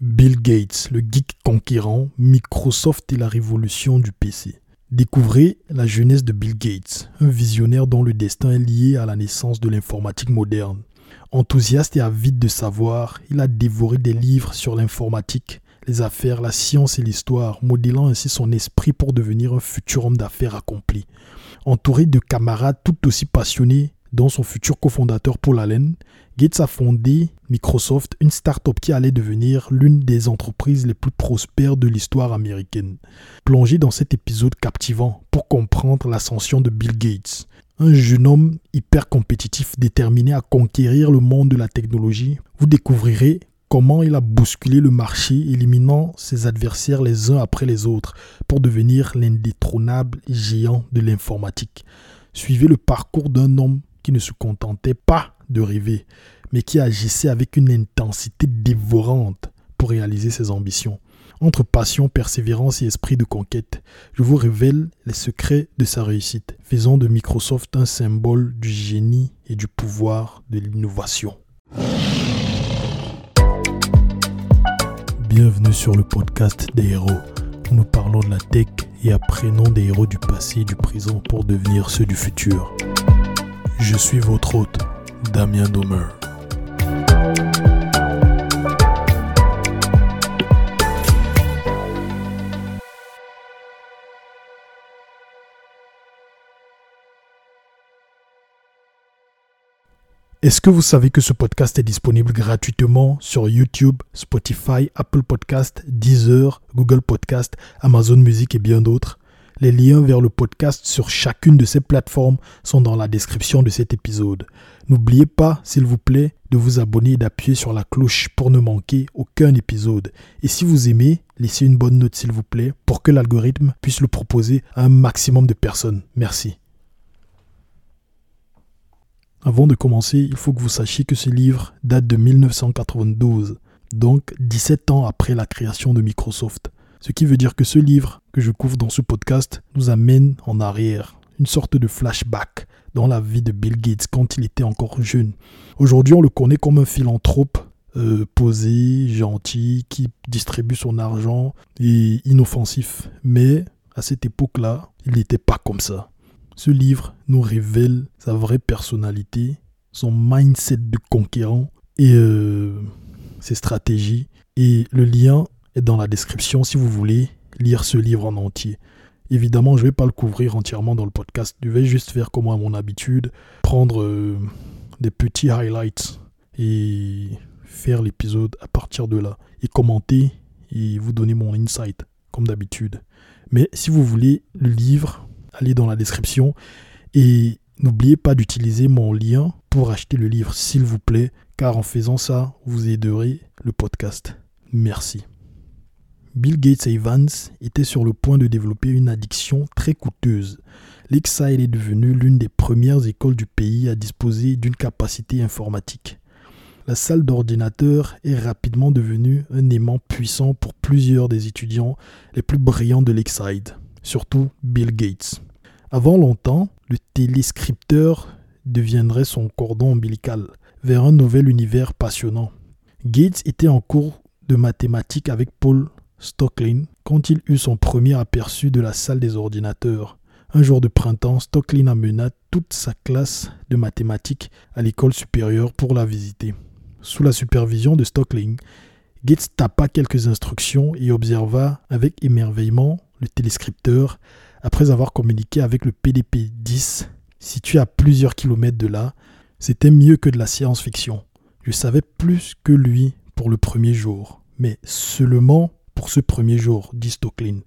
Bill Gates, le geek conquérant, Microsoft et la révolution du PC. Découvrez la jeunesse de Bill Gates, un visionnaire dont le destin est lié à la naissance de l'informatique moderne. Enthousiaste et avide de savoir, il a dévoré des livres sur l'informatique, les affaires, la science et l'histoire, modélant ainsi son esprit pour devenir un futur homme d'affaires accompli. Entouré de camarades tout aussi passionnés, dont son futur cofondateur Paul Allen, Gates a fondé Microsoft, une start-up qui allait devenir l'une des entreprises les plus prospères de l'histoire américaine. Plongez dans cet épisode captivant pour comprendre l'ascension de Bill Gates, un jeune homme hyper compétitif déterminé à conquérir le monde de la technologie, vous découvrirez comment il a bousculé le marché, éliminant ses adversaires les uns après les autres pour devenir l'indétrônable géant de l'informatique. Suivez le parcours d'un homme ne se contentait pas de rêver, mais qui agissait avec une intensité dévorante pour réaliser ses ambitions. Entre passion, persévérance et esprit de conquête, je vous révèle les secrets de sa réussite, faisant de Microsoft un symbole du génie et du pouvoir de l'innovation. Bienvenue sur le podcast des héros. Où nous parlons de la tech et apprenons des héros du passé et du présent pour devenir ceux du futur. Je suis votre hôte, Damien Domer. Est-ce que vous savez que ce podcast est disponible gratuitement sur YouTube, Spotify, Apple Podcast, Deezer, Google Podcast, Amazon Music et bien d'autres? Les liens vers le podcast sur chacune de ces plateformes sont dans la description de cet épisode. N'oubliez pas, s'il vous plaît, de vous abonner et d'appuyer sur la cloche pour ne manquer aucun épisode. Et si vous aimez, laissez une bonne note s'il vous plaît pour que l'algorithme puisse le proposer à un maximum de personnes. Merci. Avant de commencer, il faut que vous sachiez que ce livre date de 1992, donc 17 ans après la création de Microsoft. Ce qui veut dire que ce livre que je couvre dans ce podcast nous amène en arrière, une sorte de flashback dans la vie de Bill Gates quand il était encore jeune. Aujourd'hui, on le connaît comme un philanthrope euh, posé, gentil, qui distribue son argent et inoffensif. Mais à cette époque-là, il n'était pas comme ça. Ce livre nous révèle sa vraie personnalité, son mindset de conquérant et euh, ses stratégies. Et le lien dans la description si vous voulez lire ce livre en entier. Évidemment, je ne vais pas le couvrir entièrement dans le podcast. Je vais juste faire comme à mon habitude, prendre euh, des petits highlights et faire l'épisode à partir de là. Et commenter et vous donner mon insight, comme d'habitude. Mais si vous voulez le livre, allez dans la description et n'oubliez pas d'utiliser mon lien pour acheter le livre, s'il vous plaît, car en faisant ça, vous aiderez le podcast. Merci. Bill Gates et Evans étaient sur le point de développer une addiction très coûteuse. Lakeside est devenue l'une des premières écoles du pays à disposer d'une capacité informatique. La salle d'ordinateur est rapidement devenue un aimant puissant pour plusieurs des étudiants les plus brillants de Lakeside, surtout Bill Gates. Avant longtemps, le téléscripteur deviendrait son cordon ombilical vers un nouvel univers passionnant. Gates était en cours de mathématiques avec Paul Stocklin quand il eut son premier aperçu de la salle des ordinateurs. Un jour de printemps, Stocklin amena toute sa classe de mathématiques à l'école supérieure pour la visiter. Sous la supervision de Stocklin, Gates tapa quelques instructions et observa avec émerveillement le téléscripteur après avoir communiqué avec le PDP-10, situé à plusieurs kilomètres de là, c'était mieux que de la science-fiction. Je savais plus que lui pour le premier jour, mais seulement pour ce premier jour, dit Stocklin,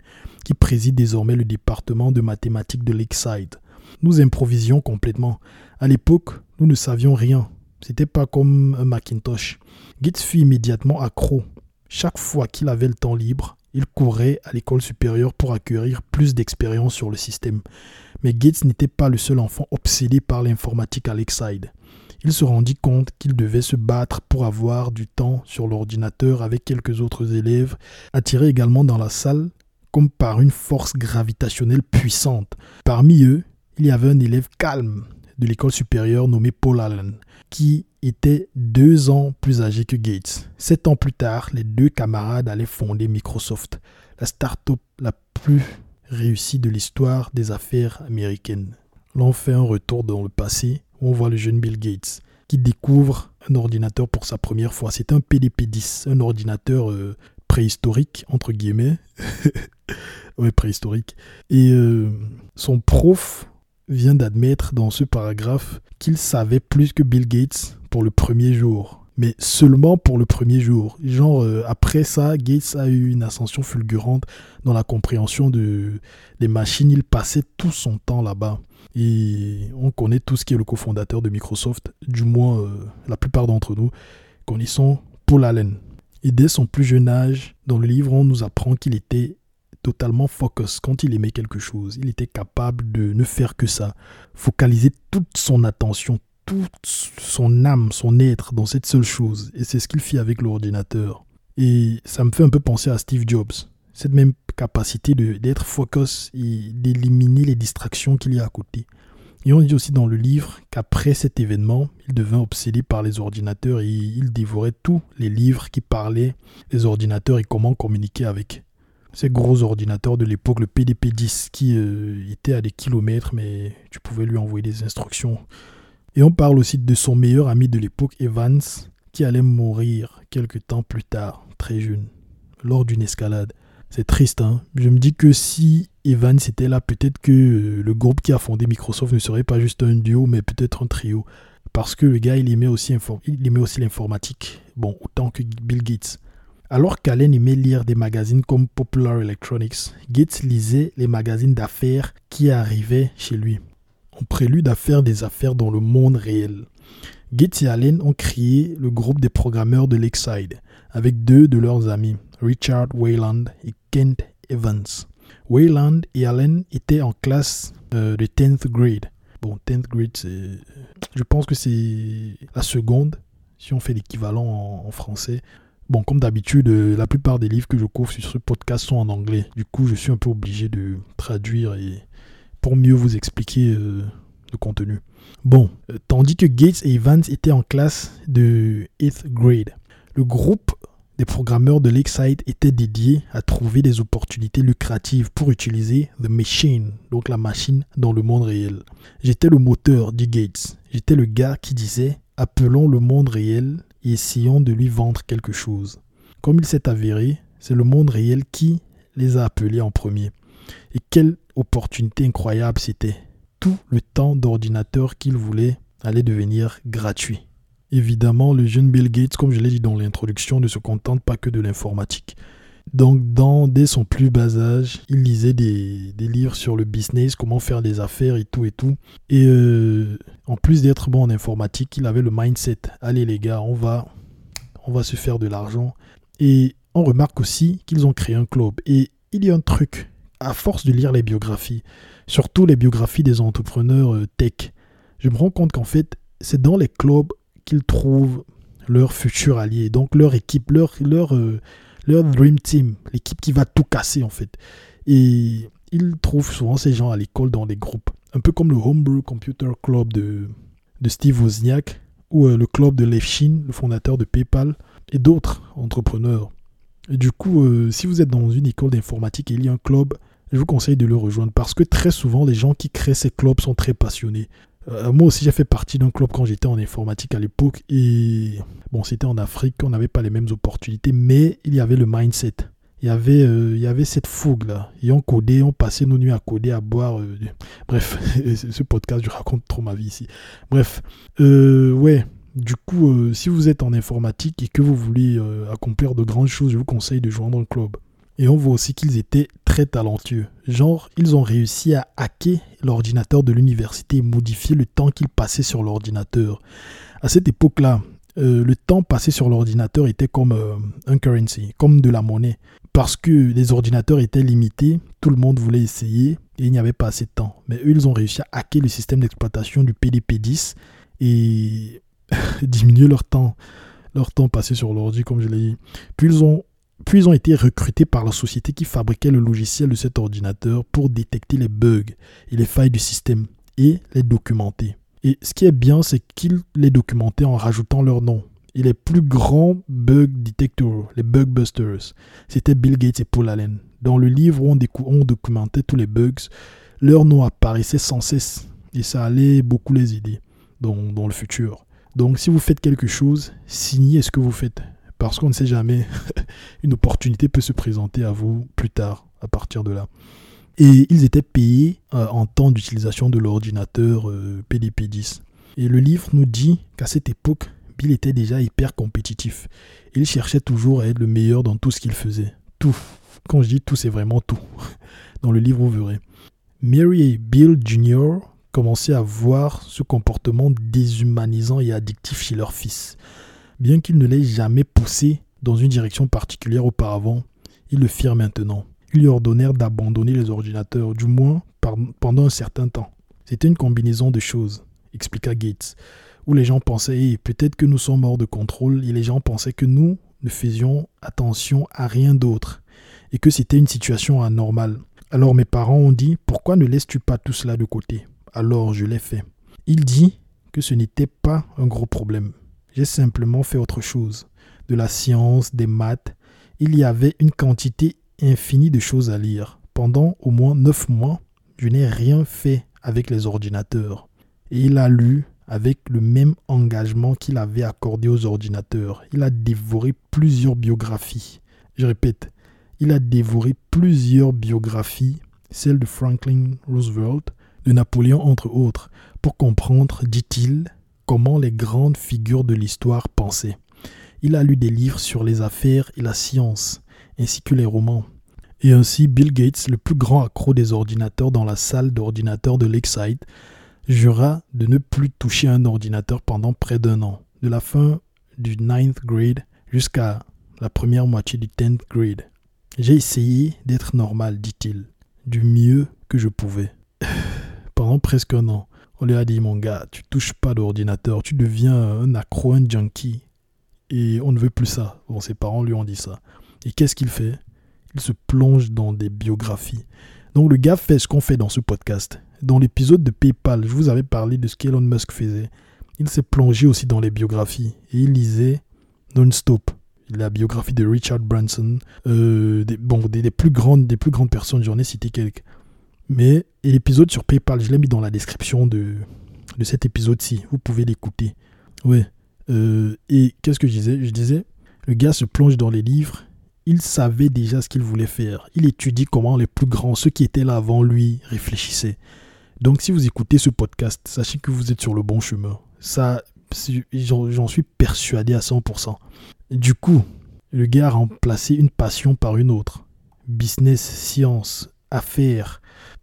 qui préside désormais le département de mathématiques de Lakeside. Nous improvisions complètement. À l'époque, nous ne savions rien. C'était pas comme un Macintosh. Gates fut immédiatement accro. Chaque fois qu'il avait le temps libre, il courait à l'école supérieure pour acquérir plus d'expérience sur le système. Mais Gates n'était pas le seul enfant obsédé par l'informatique à Lakeside. Il se rendit compte qu'il devait se battre pour avoir du temps sur l'ordinateur avec quelques autres élèves, attirés également dans la salle comme par une force gravitationnelle puissante. Parmi eux, il y avait un élève calme de l'école supérieure nommé Paul Allen, qui était deux ans plus âgé que Gates. Sept ans plus tard, les deux camarades allaient fonder Microsoft, la start-up la plus réussie de l'histoire des affaires américaines. L'on fait un retour dans le passé on voit le jeune Bill Gates qui découvre un ordinateur pour sa première fois. C'est un PDP-10, un ordinateur euh, préhistorique, entre guillemets. oui, préhistorique. Et euh, son prof vient d'admettre dans ce paragraphe qu'il savait plus que Bill Gates pour le premier jour. Mais seulement pour le premier jour. Genre, euh, après ça, Gates a eu une ascension fulgurante dans la compréhension de, des machines. Il passait tout son temps là-bas. Et on connaît tout ce qui est le cofondateur de Microsoft, du moins euh, la plupart d'entre nous connaissons Paul Allen. Et dès son plus jeune âge, dans le livre, on nous apprend qu'il était totalement focus quand il aimait quelque chose. Il était capable de ne faire que ça, focaliser toute son attention, son âme, son être dans cette seule chose. Et c'est ce qu'il fit avec l'ordinateur. Et ça me fait un peu penser à Steve Jobs. Cette même capacité d'être focus et d'éliminer les distractions qu'il y a à côté. Et on dit aussi dans le livre qu'après cet événement, il devint obsédé par les ordinateurs et il dévorait tous les livres qui parlaient des ordinateurs et comment communiquer avec ces gros ordinateurs de l'époque, le PDP-10, qui euh, était à des kilomètres, mais tu pouvais lui envoyer des instructions. Et on parle aussi de son meilleur ami de l'époque, Evans, qui allait mourir quelques temps plus tard, très jeune, lors d'une escalade. C'est triste, hein. Je me dis que si Evans était là, peut-être que euh, le groupe qui a fondé Microsoft ne serait pas juste un duo, mais peut-être un trio. Parce que le gars, il aimait aussi, il aimait aussi l'informatique. Bon, autant que Bill Gates. Alors qu'Allen aimait lire des magazines comme Popular Electronics, Gates lisait les magazines d'affaires qui arrivaient chez lui. En prélude à faire des affaires dans le monde réel. Gates et Allen ont créé le groupe des programmeurs de Lakeside avec deux de leurs amis, Richard Wayland et Kent Evans. Wayland et Allen étaient en classe euh, de 10th grade. Bon, 10th grade, c'est. Je pense que c'est la seconde, si on fait l'équivalent en français. Bon, comme d'habitude, euh, la plupart des livres que je couvre sur ce podcast sont en anglais. Du coup, je suis un peu obligé de traduire et pour mieux vous expliquer euh, le contenu. Bon, euh, tandis que Gates et Evans étaient en classe de 8th grade, le groupe des programmeurs de Lakeside était dédié à trouver des opportunités lucratives pour utiliser The Machine, donc la machine dans le monde réel. J'étais le moteur, dit Gates. J'étais le gars qui disait appelons le monde réel et essayons de lui vendre quelque chose. Comme il s'est avéré, c'est le monde réel qui les a appelés en premier. Et quelle opportunité incroyable c'était. Tout le temps d'ordinateur qu'il voulait allait devenir gratuit. Évidemment, le jeune Bill Gates, comme je l'ai dit dans l'introduction, ne se contente pas que de l'informatique. Donc, dans, dès son plus bas âge, il lisait des, livres sur le business, comment faire des affaires et tout et tout. Et euh, en plus d'être bon en informatique, il avait le mindset allez les gars, on va, on va se faire de l'argent. Et on remarque aussi qu'ils ont créé un club. Et il y a un truc, à force de lire les biographies, surtout les biographies des entrepreneurs euh, tech, je me rends compte qu'en fait, c'est dans les clubs qu'ils trouvent leur futur allié, donc leur équipe, leur, leur, euh, leur dream team, l'équipe qui va tout casser en fait. Et ils trouvent souvent ces gens à l'école dans des groupes, un peu comme le Homebrew Computer Club de, de Steve Wozniak ou euh, le club de Lev le fondateur de PayPal, et d'autres entrepreneurs. Et du coup, si vous êtes dans une école d'informatique et il y a un club, je vous conseille de le rejoindre parce que très souvent, les gens qui créent ces clubs sont très passionnés. Euh, moi aussi, j'ai fait partie d'un club quand j'étais en informatique à l'époque. Et bon, c'était en Afrique, on n'avait pas les mêmes opportunités, mais il y avait le mindset. Il y avait, euh, il y avait cette fougue-là. Et on codait, on passait nos nuits à coder, à boire. Euh, bref, ce podcast, je raconte trop ma vie ici. Bref, ouais. Du coup, si vous êtes en informatique et que vous voulez accomplir de grandes choses, je vous conseille de joindre un club. Et on voit aussi qu'ils étaient très talentueux. Genre, ils ont réussi à hacker l'ordinateur de l'université et modifier le temps qu'ils passaient sur l'ordinateur. À cette époque-là, euh, le temps passé sur l'ordinateur était comme euh, un currency, comme de la monnaie. Parce que les ordinateurs étaient limités, tout le monde voulait essayer et il n'y avait pas assez de temps. Mais eux, ils ont réussi à hacker le système d'exploitation du PDP-10 et diminuer leur temps, leur temps passé sur l'ordi, comme je l'ai dit. Puis ils ont puis ils ont été recrutés par la société qui fabriquait le logiciel de cet ordinateur pour détecter les bugs et les failles du système et les documenter. Et ce qui est bien, c'est qu'il les documentait en rajoutant leur nom. Et les plus grands bug detectors, les bug busters, c'était Bill Gates et Paul Allen. Dans le livre où on, documentait tous les bugs, leur nom apparaissait sans cesse. Et ça allait beaucoup les aider dans le futur. Donc si vous faites quelque chose, signez ce que vous faites. Parce qu'on ne sait jamais, une opportunité peut se présenter à vous plus tard, à partir de là. Et ils étaient payés euh, en temps d'utilisation de l'ordinateur euh, PDP-10. Et le livre nous dit qu'à cette époque, Bill était déjà hyper compétitif. Il cherchait toujours à être le meilleur dans tout ce qu'il faisait. Tout. Quand je dis tout, c'est vraiment tout. Dans le livre, vous verrez. Mary et Bill Jr. commençaient à voir ce comportement déshumanisant et addictif chez leur fils. Bien qu'ils ne l'aient jamais poussé dans une direction particulière auparavant, ils le firent maintenant. Ils lui ordonnèrent d'abandonner les ordinateurs, du moins pendant un certain temps. C'était une combinaison de choses, expliqua Gates, où les gens pensaient peut-être que nous sommes hors de contrôle et les gens pensaient que nous ne faisions attention à rien d'autre et que c'était une situation anormale. Alors mes parents ont dit Pourquoi ne laisses-tu pas tout cela de côté? Alors je l'ai fait. Il dit que ce n'était pas un gros problème. J'ai simplement fait autre chose. De la science, des maths. Il y avait une quantité infinie de choses à lire. Pendant au moins neuf mois, je n'ai rien fait avec les ordinateurs. Et il a lu avec le même engagement qu'il avait accordé aux ordinateurs. Il a dévoré plusieurs biographies. Je répète, il a dévoré plusieurs biographies, celles de Franklin Roosevelt, de Napoléon entre autres, pour comprendre, dit-il, comment les grandes figures de l'histoire pensaient. Il a lu des livres sur les affaires et la science, ainsi que les romans. Et ainsi, Bill Gates, le plus grand accro des ordinateurs dans la salle d'ordinateur de Lakeside, jura de ne plus toucher un ordinateur pendant près d'un an, de la fin du ninth grade jusqu'à la première moitié du 10th grade. J'ai essayé d'être normal, dit-il, du mieux que je pouvais. Pendant presque un an, on lui a dit, mon gars, tu touches pas d'ordinateur, tu deviens un accro, un junkie. Et on ne veut plus ça. Bon, ses parents lui ont dit ça. Et qu'est-ce qu'il fait? Il se plonge dans des biographies. Donc le gars fait ce qu'on fait dans ce podcast. Dans l'épisode de PayPal, je vous avais parlé de ce qu'Elon Musk faisait. Il s'est plongé aussi dans les biographies. Et il lisait non-stop la biographie de Richard Branson, euh, des, bon, des, plus grandes, des plus grandes personnes, j'en ai cité quelques. Mais l'épisode sur PayPal, je l'ai mis dans la description de, de cet épisode-ci. Vous pouvez l'écouter. Ouais. Euh, et qu'est-ce que je disais? Je disais, le gars se plonge dans les livres. Il savait déjà ce qu'il voulait faire. Il étudie comment les plus grands, ceux qui étaient là avant lui, réfléchissaient. Donc si vous écoutez ce podcast, sachez que vous êtes sur le bon chemin. Ça, j'en suis persuadé à 100%. Du coup, le gars a remplacé une passion par une autre. Business, science, affaires,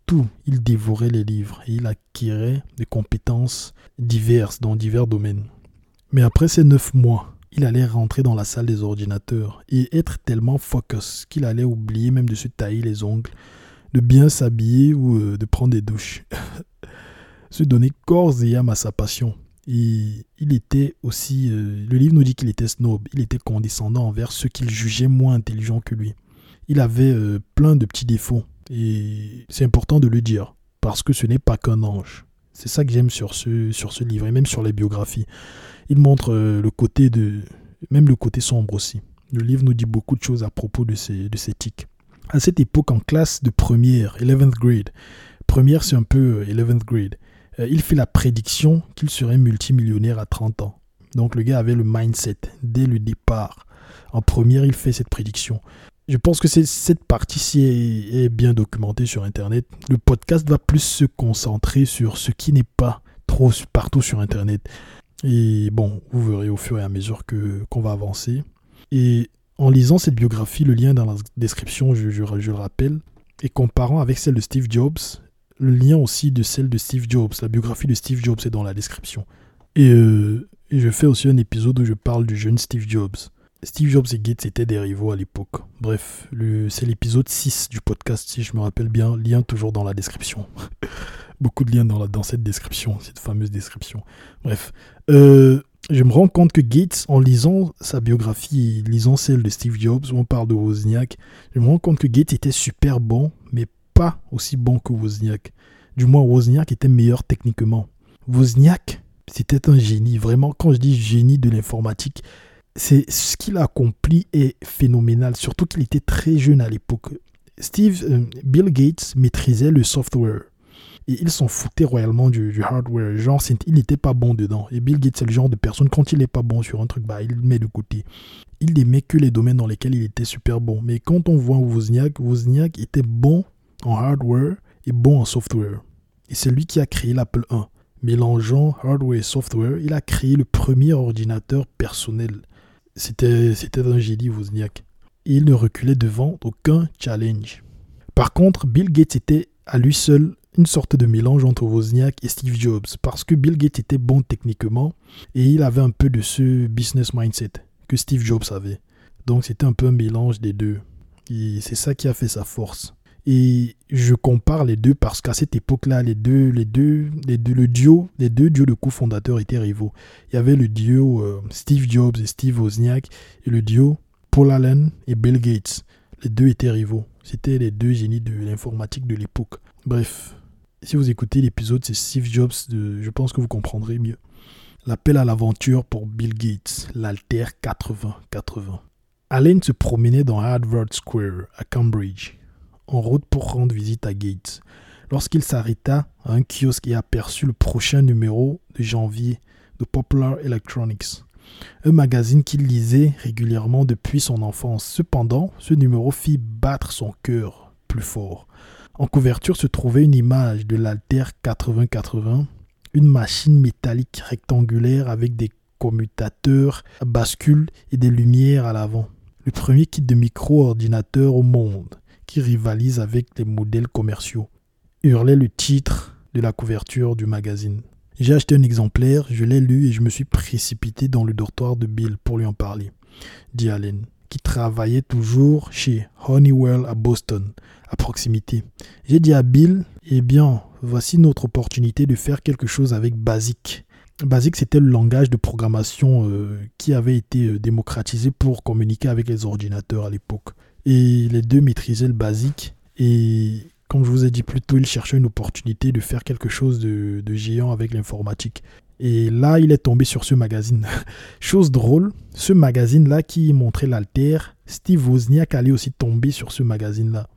tout. Il dévorait les livres et il acquérait des compétences diverses dans divers domaines. Mais après ces neuf mois, il allait rentrer dans la salle des ordinateurs et être tellement focus qu'il allait oublier même de se tailler les ongles, de bien s'habiller ou euh, de prendre des douches. se donner corps et âme à sa passion. Et il était aussi, euh, le livre nous dit qu'il était snob, il était condescendant envers ceux qu'il jugeait moins intelligents que lui. Il avait euh, plein de petits défauts, et c'est important de le dire, parce que ce n'est pas qu'un ange. C'est ça que j'aime sur ce, sur ce livre, et même sur les biographies. Il montre euh, le côté de, même le côté sombre aussi. Le livre nous dit beaucoup de choses à propos de ses, de ses tics. À cette époque, en classe de première, 11th grade, première c'est un peu 11th grade, euh, il fait la prédiction qu'il serait multimillionnaire à 30 ans. Donc le gars avait le mindset dès le départ. En première, il fait cette prédiction. Je pense que cette partie-ci est, bien documentée sur Internet. Le podcast va plus se concentrer sur ce qui n'est pas trop partout sur Internet. Et bon, vous verrez au fur et à mesure que qu'on va avancer. Et en lisant cette biographie, le lien dans la description, je, je le rappelle, et comparant avec celle de Steve Jobs, le lien aussi de celle de Steve Jobs. La biographie de Steve Jobs est dans la description. Et, euh, je fais aussi un épisode où je parle du jeune Steve Jobs. Steve Jobs et Gates étaient des rivaux à l'époque. Bref, c'est l'épisode 6 du podcast, si je me rappelle bien. Lien toujours dans la description. Beaucoup de liens dans, cette description, cette fameuse description. Bref, euh, je me rends compte que Gates, en lisant sa biographie, lisant celle de Steve Jobs, où on parle de Wozniak, je me rends compte que Gates était super bon, mais pas aussi bon que Wozniak. Du moins, Wozniak était meilleur techniquement. Wozniak, c'était un génie. Vraiment, quand je dis génie de l'informatique, c'est ce qu'il a accompli est phénoménal. Surtout qu'il était très jeune à l'époque. Steve, euh, Bill Gates maîtrisait le software. Et il s'en foutait royalement du, hardware. Genre, il n'était pas bon dedans. Et Bill Gates, c'est le genre de personne, quand il n'est pas bon sur un truc, bah, il le met de côté. Il n'aimait que les domaines dans lesquels il était super bon. Mais quand on voit Wozniak, Wozniak était bon en hardware et bon en software. Et c'est lui qui a créé l'Apple 1. Mélangeant hardware et software, il a créé le premier ordinateur personnel. C'était un génie, Wozniak. Il ne reculait devant aucun challenge. Par contre, Bill Gates était à lui seul une sorte de mélange entre Wozniak et Steve Jobs, parce que Bill Gates était bon techniquement et il avait un peu de ce business mindset que Steve Jobs avait. Donc c'était un peu un mélange des deux. Et c'est ça qui a fait sa force. Et je compare les deux parce qu'à cette époque-là, les deux, les deux, les deux, le duo, les deux duos de cofondateurs étaient rivaux. Il y avait le duo euh, Steve Jobs et Steve Wozniak et le duo Paul Allen et Bill Gates. Les deux étaient rivaux. C'était les deux génies de l'informatique de l'époque. Bref, si vous écoutez l'épisode, c'est Steve Jobs, de, je pense que vous comprendrez mieux. L'appel à l'aventure pour Bill Gates, l'Alter 80-80. Allen se promenait dans Harvard Square à Cambridge en route pour rendre visite à Gates, lorsqu'il s'arrêta à un kiosque et aperçut le prochain numéro de janvier de Popular Electronics, un magazine qu'il lisait régulièrement depuis son enfance. Cependant, ce numéro fit battre son cœur plus fort. En couverture se trouvait une image de l'Alter 8080, une machine métallique rectangulaire avec des commutateurs à bascule et des lumières à l'avant. Le premier kit de micro-ordinateur au monde qui rivalise avec les modèles commerciaux. Hurlait le titre de la couverture du magazine. J'ai acheté un exemplaire, je l'ai lu et je me suis précipité dans le dortoir de Bill pour lui en parler, dit Allen, qui travaillait toujours chez Honeywell à Boston, à proximité. J'ai dit à Bill, eh bien, voici notre opportunité de faire quelque chose avec Basic. Basic, c'était le langage de programmation euh, qui avait été euh, démocratisé pour communiquer avec les ordinateurs à l'époque. Et les deux maîtrisaient le basique. Et comme je vous ai dit plus tôt, il cherchait une opportunité de faire quelque chose de, géant avec l'informatique. Et là, il est tombé sur ce magazine. Chose drôle, ce magazine-là qui montrait l'alter, Steve Wozniak allait aussi tomber sur ce magazine-là.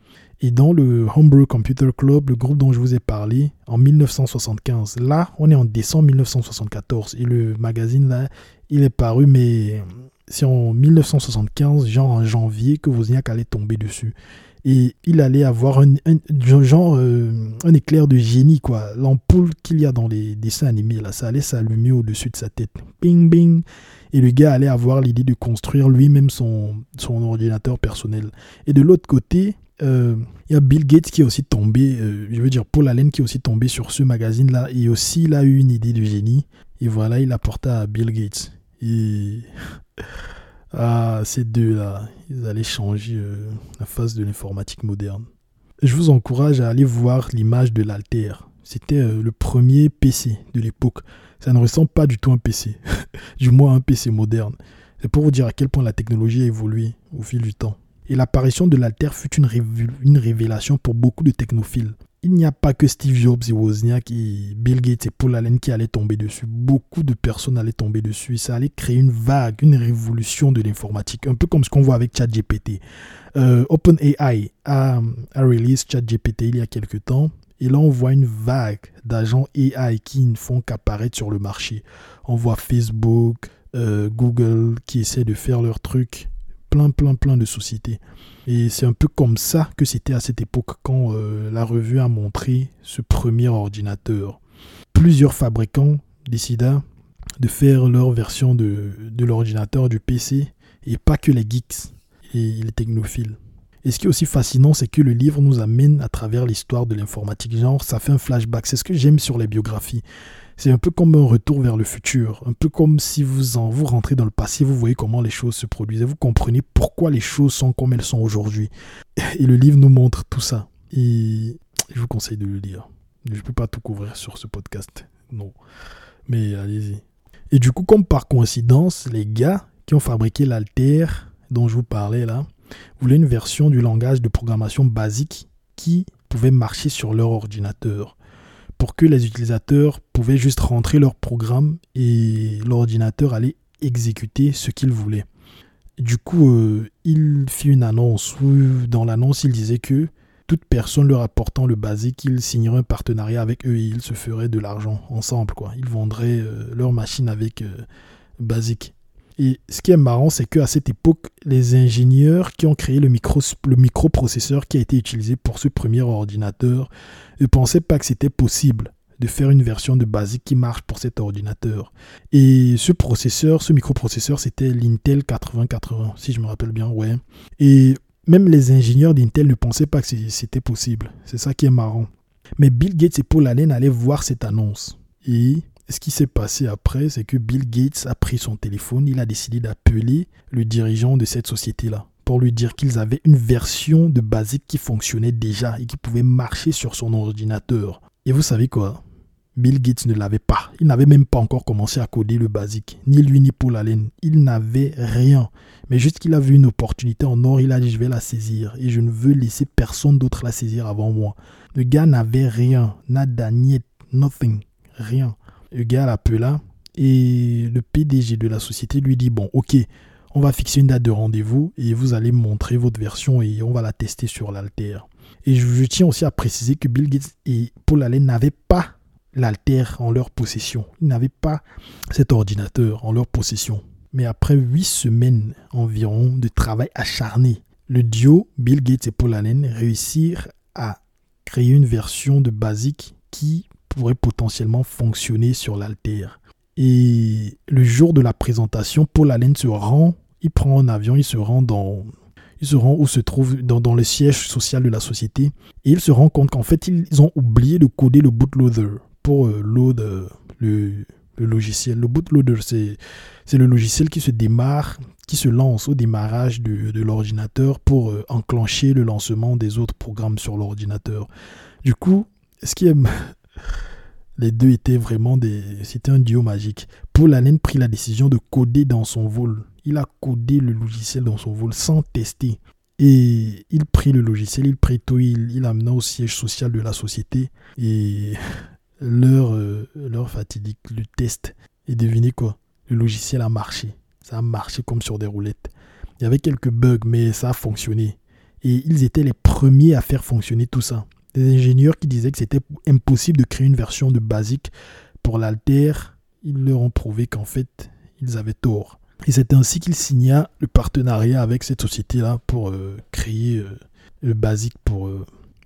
Et dans le Homebrew Computer Club, le groupe dont je vous ai parlé, en 1975, là, on est en décembre 1974. Et le magazine-là, il est paru, mais c'est en 1975, genre en janvier, que Wozniak allait tomber dessus. Et il allait avoir un, genre euh, un éclair de génie, quoi. L'ampoule qu'il y a dans les dessins animés, là, ça allait s'allumer au-dessus de sa tête. Bing, bing. Et le gars allait avoir l'idée de construire lui-même son, son ordinateur personnel. Et de l'autre côté, euh, il y a Bill Gates qui est aussi tombé, euh, je veux dire Paul Allen qui est aussi tombé sur ce magazine-là. Et aussi, il a eu une idée de génie. Et voilà, il apporta à Bill Gates. Et ah, ces deux-là, ils allaient changer euh, la face de l'informatique moderne. Je vous encourage à aller voir l'image de l'Alter. C'était euh, le premier PC de l'époque. Ça ne ressemble pas du tout à un PC, du moins un PC moderne. C'est pour vous dire à quel point la technologie a évolué au fil du temps. Et l'apparition de l'Alter fut une révélation pour beaucoup de technophiles il n'y a pas que Steve Jobs et Wozniak et Bill Gates et Paul Allen qui allaient tomber dessus. Beaucoup de personnes allaient tomber dessus. Ça allait créer une vague, une révolution de l'informatique. Un peu comme ce qu'on voit avec ChatGPT. Euh, OpenAI a, a release ChatGPT il y a quelques temps. Et là, on voit une vague d'agents AI qui ne font qu'apparaître sur le marché. On voit Facebook, euh, Google qui essaient de faire leur truc. Plein, plein, plein de sociétés. Et c'est un peu comme ça que c'était à cette époque quand euh, la revue a montré ce premier ordinateur. Plusieurs fabricants décida de faire leur version de, de l'ordinateur, du PC, et pas que les geeks et les technophiles. Et ce qui est aussi fascinant, c'est que le livre nous amène à travers l'histoire de l'informatique. Genre, ça fait un flashback. C'est ce que j'aime sur les biographies. C'est un peu comme un retour vers le futur, un peu comme si vous en vous rentrez dans le passé, vous voyez comment les choses se produisent, vous comprenez pourquoi les choses sont comme elles sont aujourd'hui. Et le livre nous montre tout ça. Et je vous conseille de le lire. Je ne peux pas tout couvrir sur ce podcast, non. Mais allez-y. Et du coup, comme par coïncidence, les gars qui ont fabriqué l'Alter dont je vous parlais là, voulaient une version du langage de programmation basique qui pouvait marcher sur leur ordinateur. Pour que les utilisateurs pouvaient juste rentrer leur programme et l'ordinateur allait exécuter ce qu'il voulait. Du coup, euh, il fit une annonce où dans l'annonce, il disait que toute personne leur apportant le basique, il signerait un partenariat avec eux et ils se feraient de l'argent ensemble. Quoi. Ils vendraient euh, leur machine avec euh, basique. Et ce qui est marrant, c'est qu'à cette époque, les ingénieurs qui ont créé le, micro, le microprocesseur qui a été utilisé pour ce premier ordinateur ne pensaient pas que c'était possible de faire une version de basique qui marche pour cet ordinateur. Et ce processeur, ce microprocesseur, c'était l'Intel 8080, si je me rappelle bien, ouais. Et même les ingénieurs d'Intel ne pensaient pas que c'était possible. C'est ça qui est marrant. Mais Bill Gates et Paul Allen allaient voir cette annonce. Et ce qui s'est passé après, c'est que Bill Gates a pris son téléphone, il a décidé d'appeler le dirigeant de cette société-là pour lui dire qu'ils avaient une version de Basic qui fonctionnait déjà et qui pouvait marcher sur son ordinateur. Et vous savez quoi? Bill Gates ne l'avait pas. Il n'avait même pas encore commencé à coder le basique. Ni lui ni Paul Allen. Il n'avait rien. Mais juste qu'il a vu une opportunité en or, il a dit je vais la saisir. Et je ne veux laisser personne d'autre la saisir avant moi. Le gars n'avait rien. Nada, niet, nothing. Rien. Gars l'appela et le PDG de la société lui dit bon ok on va fixer une date de rendez-vous et vous allez montrer votre version et on va la tester sur l'Alter. Et je, tiens aussi à préciser que Bill Gates et Paul Allen n'avaient pas l'Alter en leur possession. Ils n'avaient pas cet ordinateur en leur possession. Mais après huit semaines environ de travail acharné, le duo Bill Gates et Paul Allen réussirent à créer une version de basique qui pourrait potentiellement fonctionner sur l'Alter. Et le jour de la présentation, Paul Allen se rend, il prend un avion, il se rend dans, il se rend où se trouve dans, le siège social de la société et il se rend compte qu'en fait ils ont oublié de coder le bootloader pour euh, load euh, le, logiciel. Le bootloader, c'est le logiciel qui se démarre, qui se lance au démarrage de, de l'ordinateur pour euh, enclencher le lancement des autres programmes sur l'ordinateur. Du coup, ce qui est... Les deux étaient vraiment des... C'était un duo magique. Paul Allen prit la décision de coder dans son vol. Il a codé le logiciel dans son vol sans tester. Et il prit le logiciel, il prit tout, il, il amena au siège social de la société. Et leur, euh, fatidique, le test. Et devinez quoi? Le logiciel a marché. Ça a marché comme sur des roulettes. Il y avait quelques bugs, mais ça a fonctionné. Et ils étaient les premiers à faire fonctionner tout ça. Des ingénieurs qui disaient que c'était impossible de créer une version de basique pour l'Alter, ils leur ont prouvé qu'en fait, ils avaient tort. Et c'est ainsi qu'il signa le partenariat avec cette société-là pour euh, créer euh, le basique pour,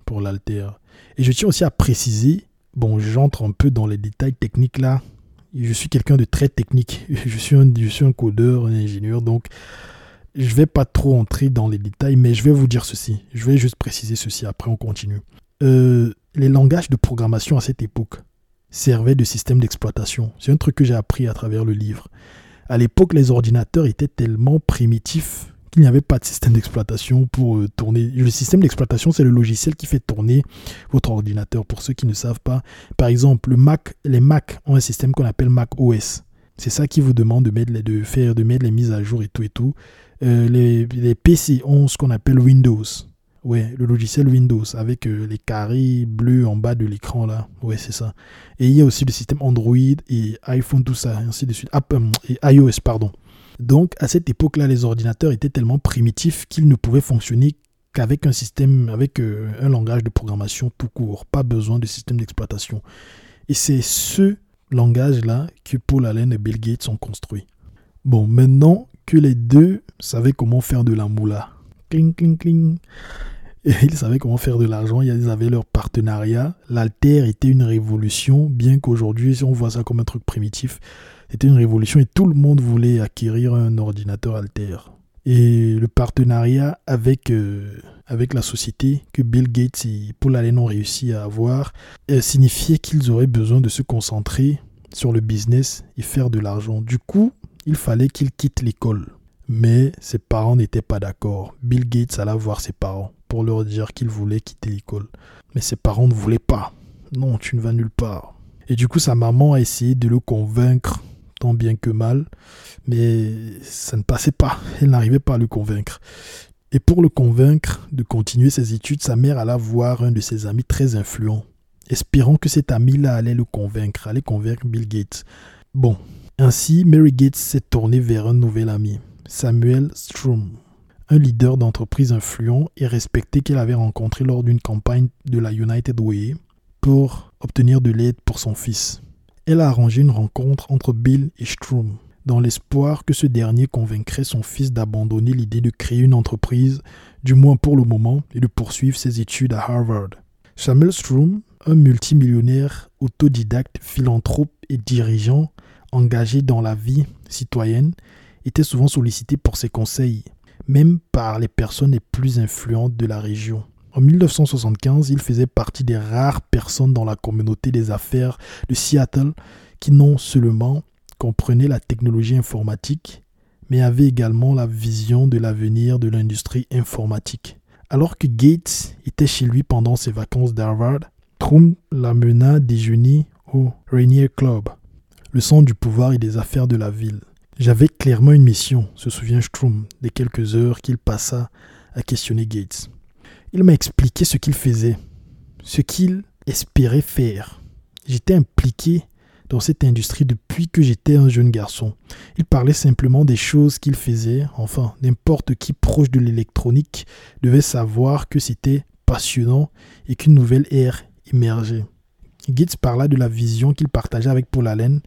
pour l'Alter. Et je tiens aussi à préciser Bon, j'entre un peu dans les détails techniques là. Je suis quelqu'un de très technique. Je suis, un, je suis un codeur, un ingénieur, donc je vais pas trop entrer dans les détails, mais je vais vous dire ceci. Je vais juste préciser ceci, après on continue. Euh, les langages de programmation à cette époque servaient de système d'exploitation. C'est un truc que j'ai appris à travers le livre. À l'époque, les ordinateurs étaient tellement primitifs il n'y avait pas de système d'exploitation pour euh, tourner. Le système d'exploitation, c'est le logiciel qui fait tourner votre ordinateur. Pour ceux qui ne savent pas, par exemple, le Mac, les Mac ont un système qu'on appelle Mac OS. C'est ça qui vous demande de, mettre les, de faire, de mettre les mises à jour et tout et tout. Euh, les, PC ont ce qu'on appelle Windows. Ouais, le logiciel Windows avec euh, les carrés bleus en bas de l'écran là. Ouais, c'est ça. Et il y a aussi le système Android et iPhone, tout ça, ainsi de suite. et iOS, pardon. Donc à cette époque-là, les ordinateurs étaient tellement primitifs qu'ils ne pouvaient fonctionner qu'avec un système, avec euh, un langage de programmation tout court, pas besoin de système d'exploitation. Et c'est ce langage-là que Paul Allen et Bill Gates ont construit. Bon, maintenant que les deux savaient comment faire de la moula, cling, cling, cling, et ils savaient comment faire de l'argent, ils avaient leur partenariat. L'alter était une révolution, bien qu'aujourd'hui, si on voit ça comme un truc primitif, c'était une révolution et tout le monde voulait acquérir un ordinateur Alter. Et le partenariat avec, euh, avec la société que Bill Gates et Paul Allen ont réussi à avoir euh, signifiait qu'ils auraient besoin de se concentrer sur le business et faire de l'argent. Du coup, il fallait qu'ils quittent l'école. Mais ses parents n'étaient pas d'accord. Bill Gates alla voir ses parents pour leur dire qu'il voulait quitter l'école. Mais ses parents ne voulaient pas. Non, tu ne vas nulle part. Et du coup, sa maman a essayé de le convaincre tant bien que mal, mais ça ne passait pas, elle n'arrivait pas à le convaincre. Et pour le convaincre de continuer ses études, sa mère alla voir un de ses amis très influents, espérant que cet ami-là allait le convaincre, allait convaincre Bill Gates. Bon, ainsi, Mary Gates s'est tournée vers un nouvel ami, Samuel Strom, un leader d'entreprise influent et respecté qu'elle avait rencontré lors d'une campagne de la United Way pour obtenir de l'aide pour son fils. Elle a arrangé une rencontre entre Bill et Strom, dans l'espoir que ce dernier convaincrait son fils d'abandonner l'idée de créer une entreprise, du moins pour le moment, et de poursuivre ses études à Harvard. Samuel Strom, un multimillionnaire autodidacte, philanthrope et dirigeant engagé dans la vie citoyenne, était souvent sollicité pour ses conseils, même par les personnes les plus influentes de la région. En 1975, il faisait partie des rares personnes dans la communauté des affaires de Seattle qui non seulement comprenaient la technologie informatique, mais avaient également la vision de l'avenir de l'industrie informatique. Alors que Gates était chez lui pendant ses vacances d'Harvard, Trump l'amena déjeuner au Rainier Club, le centre du pouvoir et des affaires de la ville. J'avais clairement une mission, se souvient Strum, des quelques heures qu'il passa à questionner Gates. Il m'a expliqué ce qu'il faisait, ce qu'il espérait faire. J'étais impliqué dans cette industrie depuis que j'étais un jeune garçon. Il parlait simplement des choses qu'il faisait, enfin, n'importe qui proche de l'électronique devait savoir que c'était passionnant et qu'une nouvelle ère émergeait. Gates parla de la vision qu'il partageait avec Paul Allen.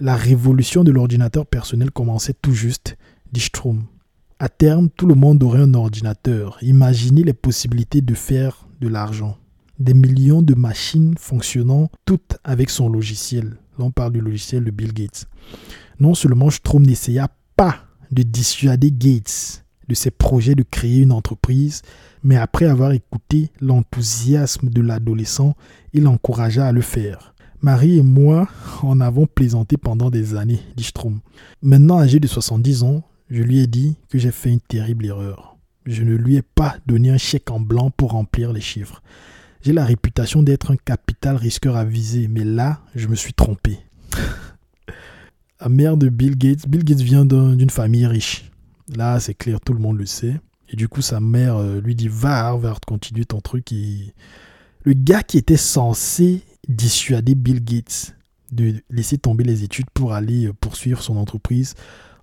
La révolution de l'ordinateur personnel commençait tout juste, dit Strom. À terme, tout le monde aurait un ordinateur. Imaginez les possibilités de faire de l'argent. Des millions de machines fonctionnant toutes avec son logiciel. Là, on parle du logiciel de Bill Gates. Non seulement Strom n'essaya pas de dissuader Gates de ses projets de créer une entreprise, mais après avoir écouté l'enthousiasme de l'adolescent, il l'encouragea à le faire. Marie et moi en avons plaisanté pendant des années, dit Strom. Maintenant âgé de 70 ans, je lui ai dit que j'ai fait une terrible erreur. Je ne lui ai pas donné un chèque en blanc pour remplir les chiffres. J'ai la réputation d'être un capital risqueur avisé, mais là, je me suis trompé. la mère de Bill Gates, Bill Gates vient d'une famille riche. Là, c'est clair, tout le monde le sait. Et du coup, sa mère euh, lui dit Va Harvard, continue ton truc. Et... Le gars qui était censé dissuader Bill Gates de laisser tomber les études pour aller euh, poursuivre son entreprise,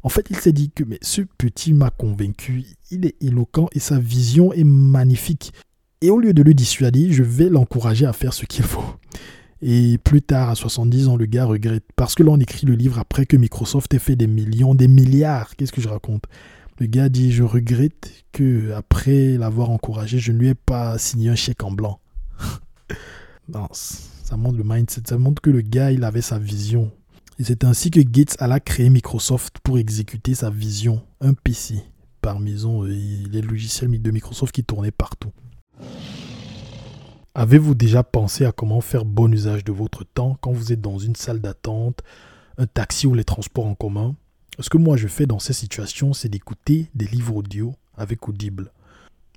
en fait, il s'est dit que mais ce petit m'a convaincu, il est éloquent et sa vision est magnifique. Et au lieu de le dissuader, je vais l'encourager à faire ce qu'il faut. Et plus tard, à 70 ans, le gars regrette. Parce que là, on écrit le livre après que Microsoft ait fait des millions, des milliards. Qu'est-ce que je raconte? Le gars dit Je regrette que après l'avoir encouragé, je ne lui ai pas signé un chèque en blanc. non, ça montre le mindset. Ça montre que le gars, il avait sa vision. Et c'est ainsi que Gates alla créer Microsoft pour exécuter sa vision. Un PC par maison, les logiciels de Microsoft qui tournaient partout. Avez-vous déjà pensé à comment faire bon usage de votre temps quand vous êtes dans une salle d'attente, un taxi ou les transports en commun? Ce que moi je fais dans ces situations, c'est d'écouter des livres audio avec Audible.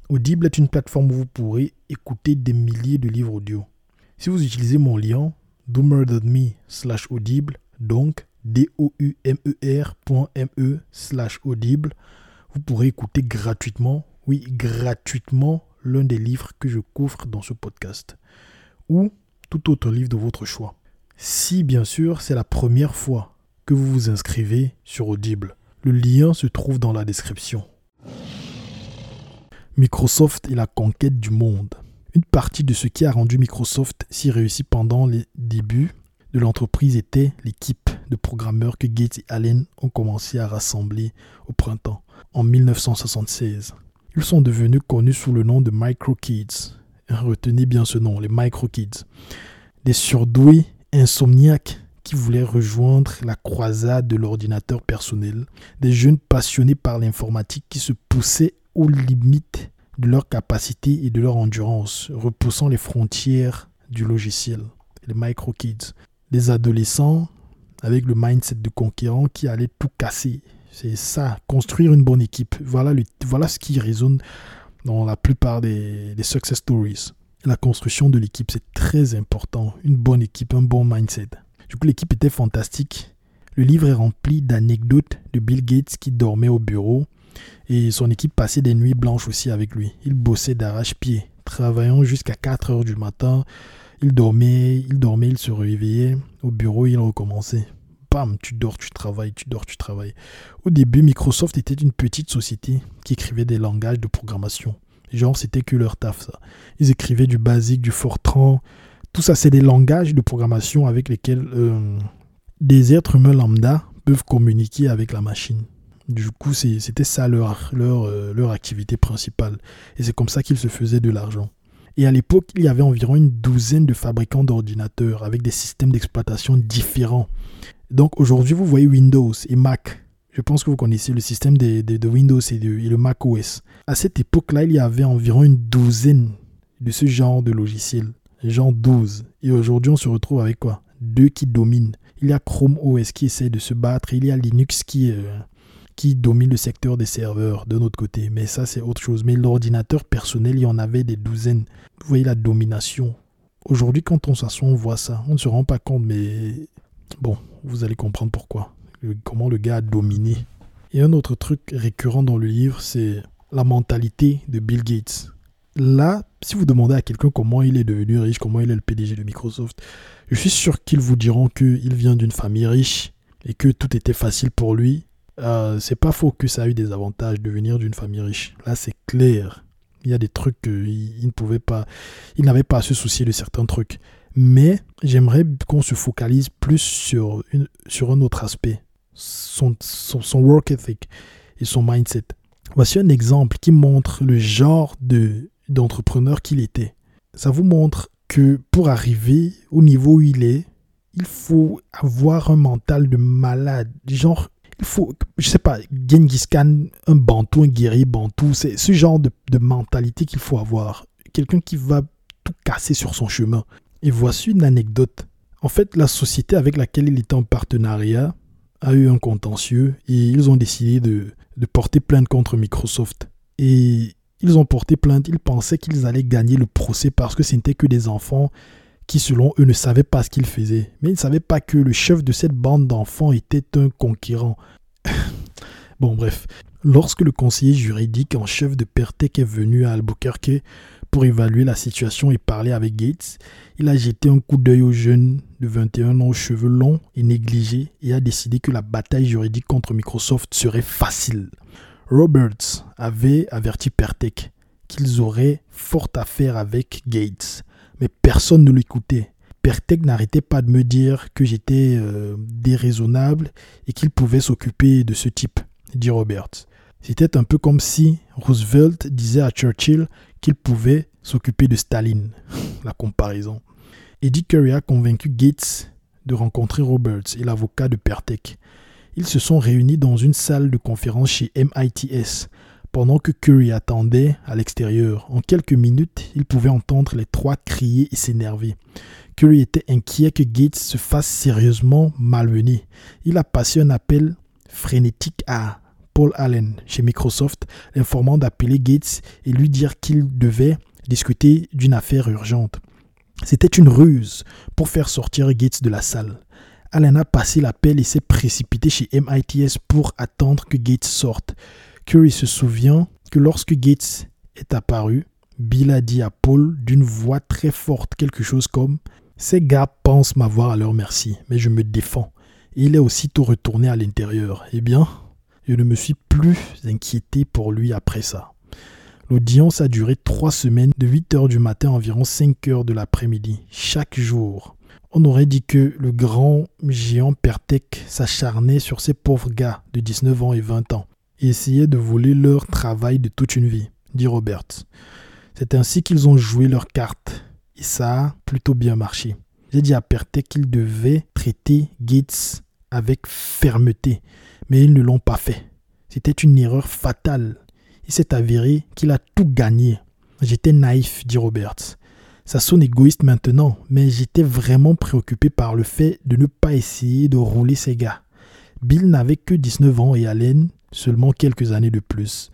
Audible est une plateforme où vous pourrez écouter des milliers de livres audio. Si vous utilisez mon lien doomer.me slash audible, donc d-o-u-m-e-r.me e slash audible, vous pourrez écouter gratuitement, oui gratuitement, l'un des livres que je couvre dans ce podcast, ou tout autre livre de votre choix. Si bien sûr c'est la première fois que vous vous inscrivez sur Audible, le lien se trouve dans la description. Microsoft et la conquête du monde. Une partie de ce qui a rendu Microsoft si réussi pendant les débuts de l'entreprise était l'équipe de programmeurs que Gates et Allen ont commencé à rassembler au printemps, en 1976. Ils sont devenus connus sous le nom de Micro Kids. Retenez bien ce nom, les Micro Kids. Des surdoués insomniaques qui voulaient rejoindre la croisade de l'ordinateur personnel. Des jeunes passionnés par l'informatique qui se poussaient aux limites de leur capacité et de leur endurance, repoussant les frontières du logiciel. Les Micro Kids. Des adolescents avec le mindset de conquérant qui allaient tout casser c'est ça, construire une bonne équipe. Voilà, voilà ce qui résonne dans la plupart des, success stories. La construction de l'équipe, c'est très important. Une bonne équipe, un bon mindset. Du coup, l'équipe était fantastique. Le livre est rempli d'anecdotes de Bill Gates qui dormait au bureau et son équipe passait des nuits blanches aussi avec lui. Il bossait d'arrache-pied, travaillant jusqu'à 4 heures du matin Il dormait, il dormait, il se réveillait. Au bureau, il recommençait. Bam, tu dors, tu travailles, tu dors, tu travailles. Au début, Microsoft était une petite société qui écrivait des langages de programmation. Genre, c'était que leur taf, ça. Ils écrivaient du basique, du Fortran. Tout ça, c'est des langages de programmation avec lesquels euh, des êtres humains lambda peuvent communiquer avec la machine. Du coup, c'était ça leur, euh, leur activité principale. Et c'est comme ça qu'ils se faisaient de l'argent. Et à l'époque, il y avait environ une douzaine de fabricants d'ordinateurs avec des systèmes d'exploitation différents. Donc aujourd'hui, vous voyez Windows et Mac. Je pense que vous connaissez le système de, Windows et le Mac OS. À cette époque-là, il y avait environ une douzaine de ce genre de logiciels. Genre 12. Et aujourd'hui, on se retrouve avec quoi? Deux qui dominent. Il y a Chrome OS qui essaie de se battre. Il y a Linux qui, euh, qui domine le secteur des serveurs de notre côté. Mais ça, c'est autre chose. Mais l'ordinateur personnel, il y en avait des douzaines. Vous voyez la domination. Aujourd'hui, quand on s'assoit, on voit ça. On ne se rend pas compte, mais bon, vous allez comprendre pourquoi. Comment le gars a dominé. Et un autre truc récurrent dans le livre, c'est la mentalité de Bill Gates. Là, si vous demandez à quelqu'un comment il est devenu riche, comment il est le PDG de Microsoft, je suis sûr qu'ils vous diront qu'il vient d'une famille riche et que tout était facile pour lui euh, c'est pas faux que ça a eu des avantages de venir d'une famille riche. Là, c'est clair. Il y a des trucs qu'il ne pouvait pas, il n'avait pas à se soucier de certains trucs. Mais j'aimerais qu'on se focalise plus sur, une, sur un autre aspect, son, son, work ethic et son mindset. Voici un exemple qui montre le genre de, d'entrepreneur qu'il était. Ça vous montre que pour arriver au niveau où il est, il faut avoir un mental de malade. Genre, il faut, je sais pas, Genghis Khan, un bantou, un guerrier bantou, c'est ce genre de, mentalité qu'il faut avoir. Quelqu'un qui va tout casser sur son chemin. Et voici une anecdote. En fait, la société avec laquelle il était en partenariat a eu un contentieux et ils ont décidé de, de porter plainte contre Microsoft. Et ils ont porté plainte, ils pensaient qu'ils allaient gagner le procès parce que ce n'était que des enfants qui, selon eux, ne savaient pas ce qu'ils faisaient. Mais ils ne savaient pas que le chef de cette bande d'enfants était un conquérant. bon, bref. Lorsque le conseiller juridique en chef de Pertec est venu à Albuquerque pour évaluer la situation et parler avec Gates, il a jeté un coup d'œil au jeune de 21 ans aux cheveux longs et négligés et a décidé que la bataille juridique contre Microsoft serait facile. Roberts avait averti Pertec qu'ils auraient fort affaire avec Gates mais personne ne l'écoutait. Pertec n'arrêtait pas de me dire que j'étais euh, déraisonnable et qu'il pouvait s'occuper de ce type, dit Roberts. C'était un peu comme si Roosevelt disait à Churchill qu'il pouvait s'occuper de Staline. La comparaison. Eddie Curry a convaincu Gates de rencontrer Roberts et l'avocat de Pertec. Ils se sont réunis dans une salle de conférence chez MITS pendant que Curry attendait à l'extérieur, en quelques minutes, il pouvait entendre les trois crier et s'énerver. Curry était inquiet que Gates se fasse sérieusement malmener. Il a passé un appel frénétique à Paul Allen chez Microsoft, informant d'appeler Gates et lui dire qu'il devait discuter d'une affaire urgente. C'était une ruse pour faire sortir Gates de la salle. Allen a passé l'appel et s'est précipité chez MITS pour attendre que Gates sorte. Curry se souvient que lorsque Gates est apparu, Bill a dit à Paul d'une voix très forte quelque chose comme Ces gars pensent m'avoir à leur merci, mais je me défends. Et il est aussitôt retourné à l'intérieur. Eh bien, je ne me suis plus inquiété pour lui après ça. L'audience a duré trois semaines, de 8 heures du matin à environ 5 heures de l'après-midi, chaque jour. On aurait dit que le grand géant Pertec s'acharnait sur ces pauvres gars de 19 ans et 20 ans et essayaient de voler leur travail de toute une vie, dit Roberts. C'est ainsi qu'ils ont joué leurs cartes, et ça a plutôt bien marché. J'ai dit à Pertec qu'ils devaient traiter Gates avec fermeté, mais ils ne l'ont pas fait. C'était une erreur fatale. Il s'est avéré qu'il a tout gagné. J'étais naïf, dit Roberts. Ça sonne égoïste maintenant, mais j'étais vraiment préoccupé par le fait de ne pas essayer de rouler ces gars. Bill n'avait que 19 ans et Allen seulement quelques années de plus.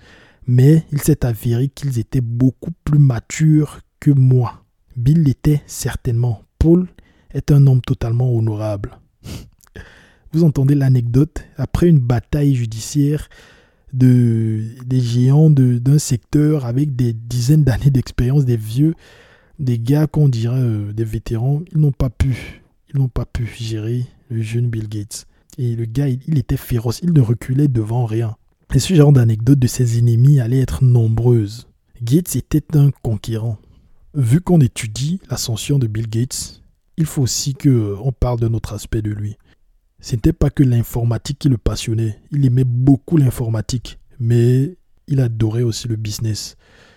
Mais il s'est avéré qu'ils étaient beaucoup plus matures que moi. Bill l'était certainement. Paul est un homme totalement honorable. Vous entendez l'anecdote? Après une bataille judiciaire de, des géants d'un secteur avec des dizaines d'années d'expérience, des vieux, des gars qu'on dirait euh, des vétérans, ils n'ont pas pu, ils n'ont pas pu gérer le jeune Bill Gates. Et le gars, il, était féroce, il ne reculait devant rien. Et ce genre d'anecdotes de ses ennemis allait être nombreuses. Gates était un conquérant. Vu qu'on étudie l'ascension de Bill Gates, il faut aussi qu'on euh, parle de notre aspect de lui. Ce n'était pas que l'informatique qui le passionnait. Il aimait beaucoup l'informatique, mais il adorait aussi le business.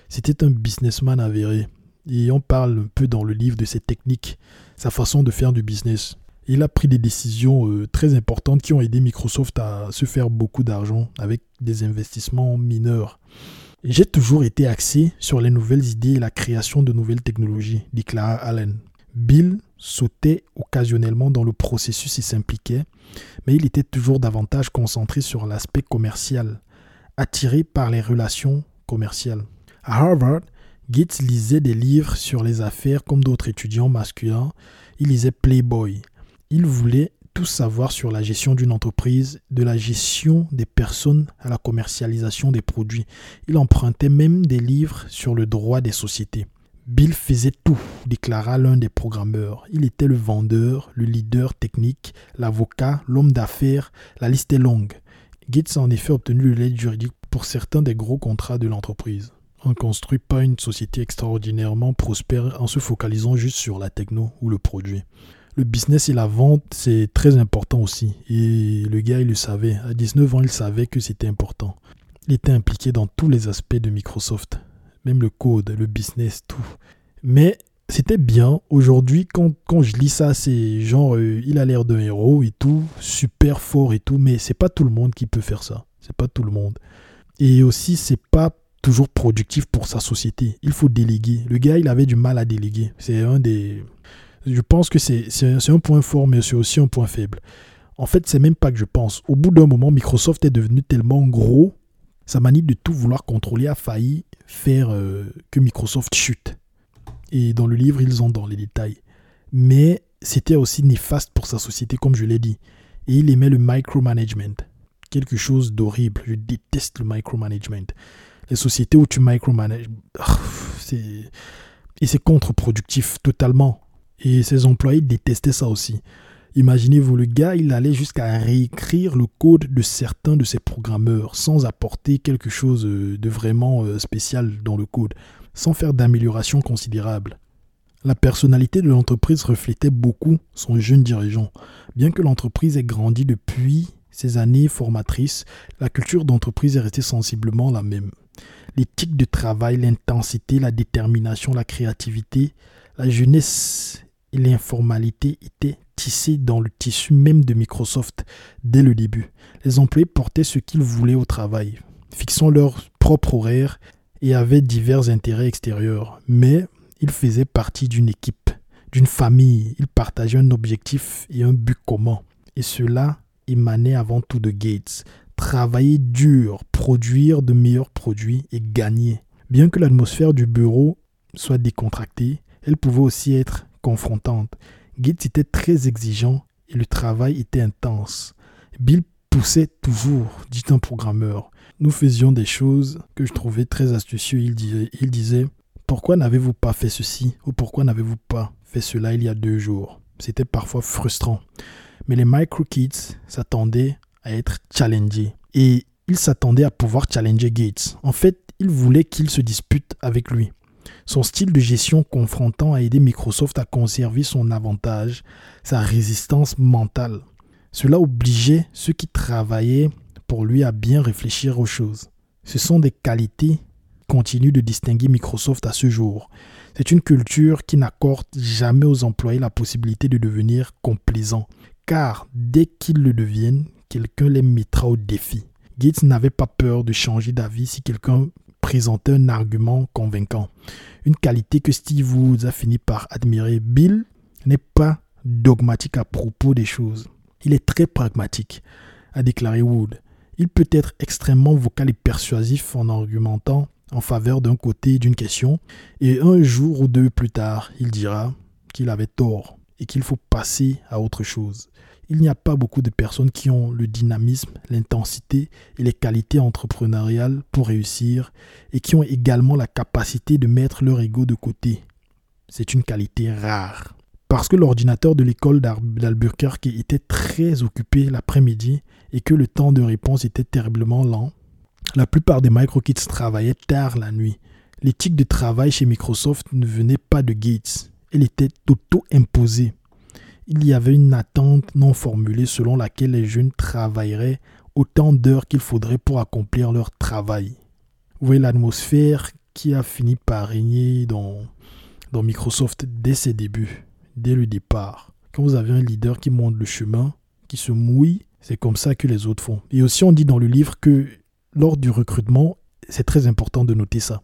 C'était un businessman avéré. Et on parle un peu dans le livre de ses techniques, sa façon de faire du business. Il a pris des décisions euh, très importantes qui ont aidé Microsoft à se faire beaucoup d'argent avec des investissements mineurs. J'ai toujours été axé sur les nouvelles idées et la création de nouvelles technologies, dit Clara Allen. Bill sautait occasionnellement dans le processus et s'impliquait, mais il était toujours davantage concentré sur l'aspect commercial, attiré par les relations commerciales. À Harvard, Gates lisait des livres sur les affaires comme d'autres étudiants masculins. Il lisait Playboy. Il voulait tout savoir sur la gestion d'une entreprise, de la gestion des personnes à la commercialisation des produits. Il empruntait même des livres sur le droit des sociétés. Bill faisait tout, déclara l'un des programmeurs. Il était le vendeur, le leader technique, l'avocat, l'homme d'affaires, la liste est longue. Gates a en effet obtenu l'aide juridique pour certains des gros contrats de l'entreprise. On ne construit pas une société extraordinairement prospère en se focalisant juste sur la techno ou le produit. Le business et la vente, c'est très important aussi. Et le gars, il le savait. À 19 ans, il savait que c'était important. Il était impliqué dans tous les aspects de Microsoft même le code, le business, tout. Mais c'était bien. Aujourd'hui, quand, je lis ça, c'est genre, euh, il a l'air d'un héros et tout, super fort et tout, mais c'est pas tout le monde qui peut faire ça. C'est pas tout le monde. Et aussi, c'est pas toujours productif pour sa société. Il faut déléguer. Le gars, il avait du mal à déléguer. C'est un des. Je pense que c'est un point fort, mais c'est aussi un point faible. En fait, c'est même pas que je pense. Au bout d'un moment, Microsoft est devenu tellement gros, sa manie de tout vouloir contrôler a failli faire euh, que Microsoft chute. Et dans le livre, ils ont dans les détails. Mais c'était aussi néfaste pour sa société, comme je l'ai dit. Et il aimait le micromanagement. Quelque chose d'horrible. Je déteste le micromanagement. Les sociétés où tu micromanages, ah. Et c'est contre-productif totalement. Et ses employés détestaient ça aussi. Imaginez-vous, le gars, il allait jusqu'à réécrire le code de certains de ses programmeurs sans apporter quelque chose euh, de vraiment euh, spécial dans le code, sans faire d'amélioration considérable. La personnalité de l'entreprise reflétait beaucoup son jeune dirigeant. Bien que l'entreprise ait grandi depuis ses années formatrices, la culture d'entreprise est restée sensiblement la même. L'éthique de travail, l'intensité, la détermination, la créativité, la jeunesse l'informalité étaient tissés dans le tissu même de Microsoft dès le début. Les employés portaient ce qu'ils voulaient au travail, fixant leur propre horaire et avaient divers intérêts extérieurs. Mais ils faisaient partie d'une équipe, d'une famille. Ils partageaient un objectif et un but commun. Et cela émanait avant tout de Gates. Travailler dur, produire de meilleurs produits et gagner. Bien que l'atmosphère du bureau soit décontractée, elle pouvait aussi être confrontante. Gates était très exigeant et le travail était intense. Bill poussait toujours, dit un programmeur. Nous faisions des choses que je trouvais très astucieuses. Il disait, il disait Pourquoi n'avez-vous pas fait ceci ou pourquoi n'avez-vous pas fait cela il y a deux jours? C'était parfois frustrant. Mais les micro kids s'attendaient à être challengés. Et ils s'attendaient à pouvoir challenger Gates. En fait, ils voulaient qu'il se dispute avec lui. Son style de gestion confrontant a aidé Microsoft à conserver son avantage, sa résistance mentale. Cela obligeait ceux qui travaillaient pour lui à bien réfléchir aux choses. Ce sont des qualités continuent de distinguer Microsoft à ce jour. C'est une culture qui n'accorde jamais aux employés la possibilité de devenir complaisants, car dès qu'ils le deviennent, quelqu'un les mettra au défi. Gates n'avait pas peur de changer d'avis si quelqu'un présentait un argument convaincant une qualité que Steve Woods a fini par admirer. Bill n'est pas dogmatique à propos des choses. Il est très pragmatique, a déclaré Wood. Il peut être extrêmement vocal et persuasif en argumentant en faveur d'un côté d'une question, et un jour ou deux plus tard, il dira qu'il avait tort et qu'il faut passer à autre chose il n'y a pas beaucoup de personnes qui ont le dynamisme, l'intensité et les qualités entrepreneuriales pour réussir et qui ont également la capacité de mettre leur ego de côté c'est une qualité rare. Parce que l'ordinateur de l'école d'Albuquerque était très occupé l'après-midi et que le temps de réponse était terriblement lent, la plupart des micro-kits travaillaient tard la nuit. L'éthique de travail chez Microsoft ne venait pas de Gates, elle était auto-imposée. Il y avait une attente non formulée selon laquelle les jeunes travailleraient autant d'heures qu'il faudrait pour accomplir leur travail. Vous voyez l'atmosphère qui a fini par régner dans, dans Microsoft dès ses débuts, dès le départ. Quand vous avez un leader qui monte le chemin, qui se mouille, c'est comme ça que les autres font. Et aussi on dit dans le livre que lors du recrutement, c'est très important de noter ça.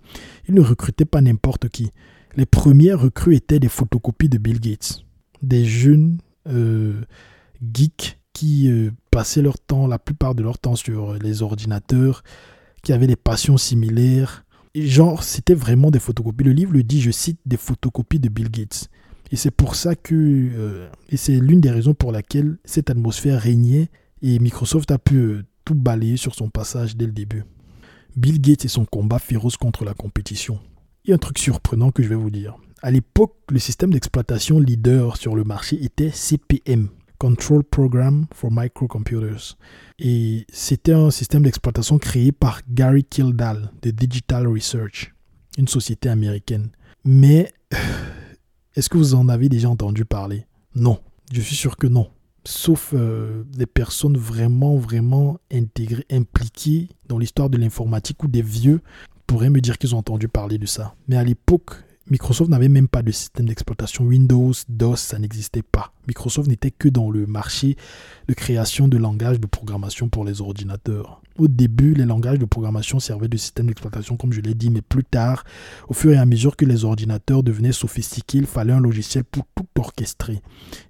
Il ne recrutait pas n'importe qui. Les premières recrues étaient des photocopies de Bill Gates. Des jeunes euh, geeks qui euh, passaient leur temps, la plupart de leur temps sur les ordinateurs, qui avaient des passions similaires. genre, c'était vraiment des photocopies. Le livre le dit, je cite, des photocopies de Bill Gates. Et c'est pour ça que, euh, et c'est l'une des raisons pour laquelle cette atmosphère régnait et Microsoft a pu tout balayer sur son passage dès le début. Bill Gates et son combat féroce contre la compétition. Il y a un truc surprenant que je vais vous dire. À l'époque, le système d'exploitation leader sur le marché était CPM, Control Program for Microcomputers. Et c'était un système d'exploitation créé par Gary Kildall de Digital Research, une société américaine. Mais est-ce que vous en avez déjà entendu parler? Non, je suis sûr que non sauf euh, des personnes vraiment, vraiment intégrées, impliquées dans l'histoire de l'informatique ou des vieux, pourraient me dire qu'ils ont entendu parler de ça. Mais à l'époque, Microsoft n'avait même pas de système d'exploitation Windows, DOS, ça n'existait pas. Microsoft n'était que dans le marché de création de langages de programmation pour les ordinateurs. Au début, les langages de programmation servaient de système d'exploitation, comme je l'ai dit, mais plus tard, au fur et à mesure que les ordinateurs devenaient sophistiqués, il fallait un logiciel pour tout orchestrer.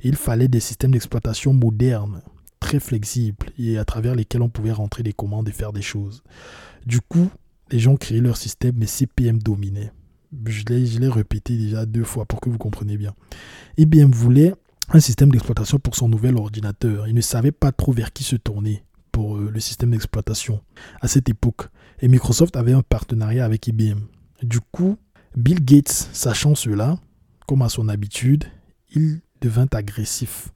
il fallait des systèmes d'exploitation modernes, très flexibles, et à travers lesquels on pouvait rentrer des commandes et faire des choses. Du coup, les gens créaient leur système, mais CPM dominait je l'ai répété déjà deux fois pour que vous compreniez bien. IBM voulait un système d'exploitation pour son nouvel ordinateur. Il ne savait pas trop vers qui se tourner pour euh, le système d'exploitation à cette époque. Et Microsoft avait un partenariat avec IBM. Du coup, Bill Gates, sachant cela, comme à son habitude, il devint agressif.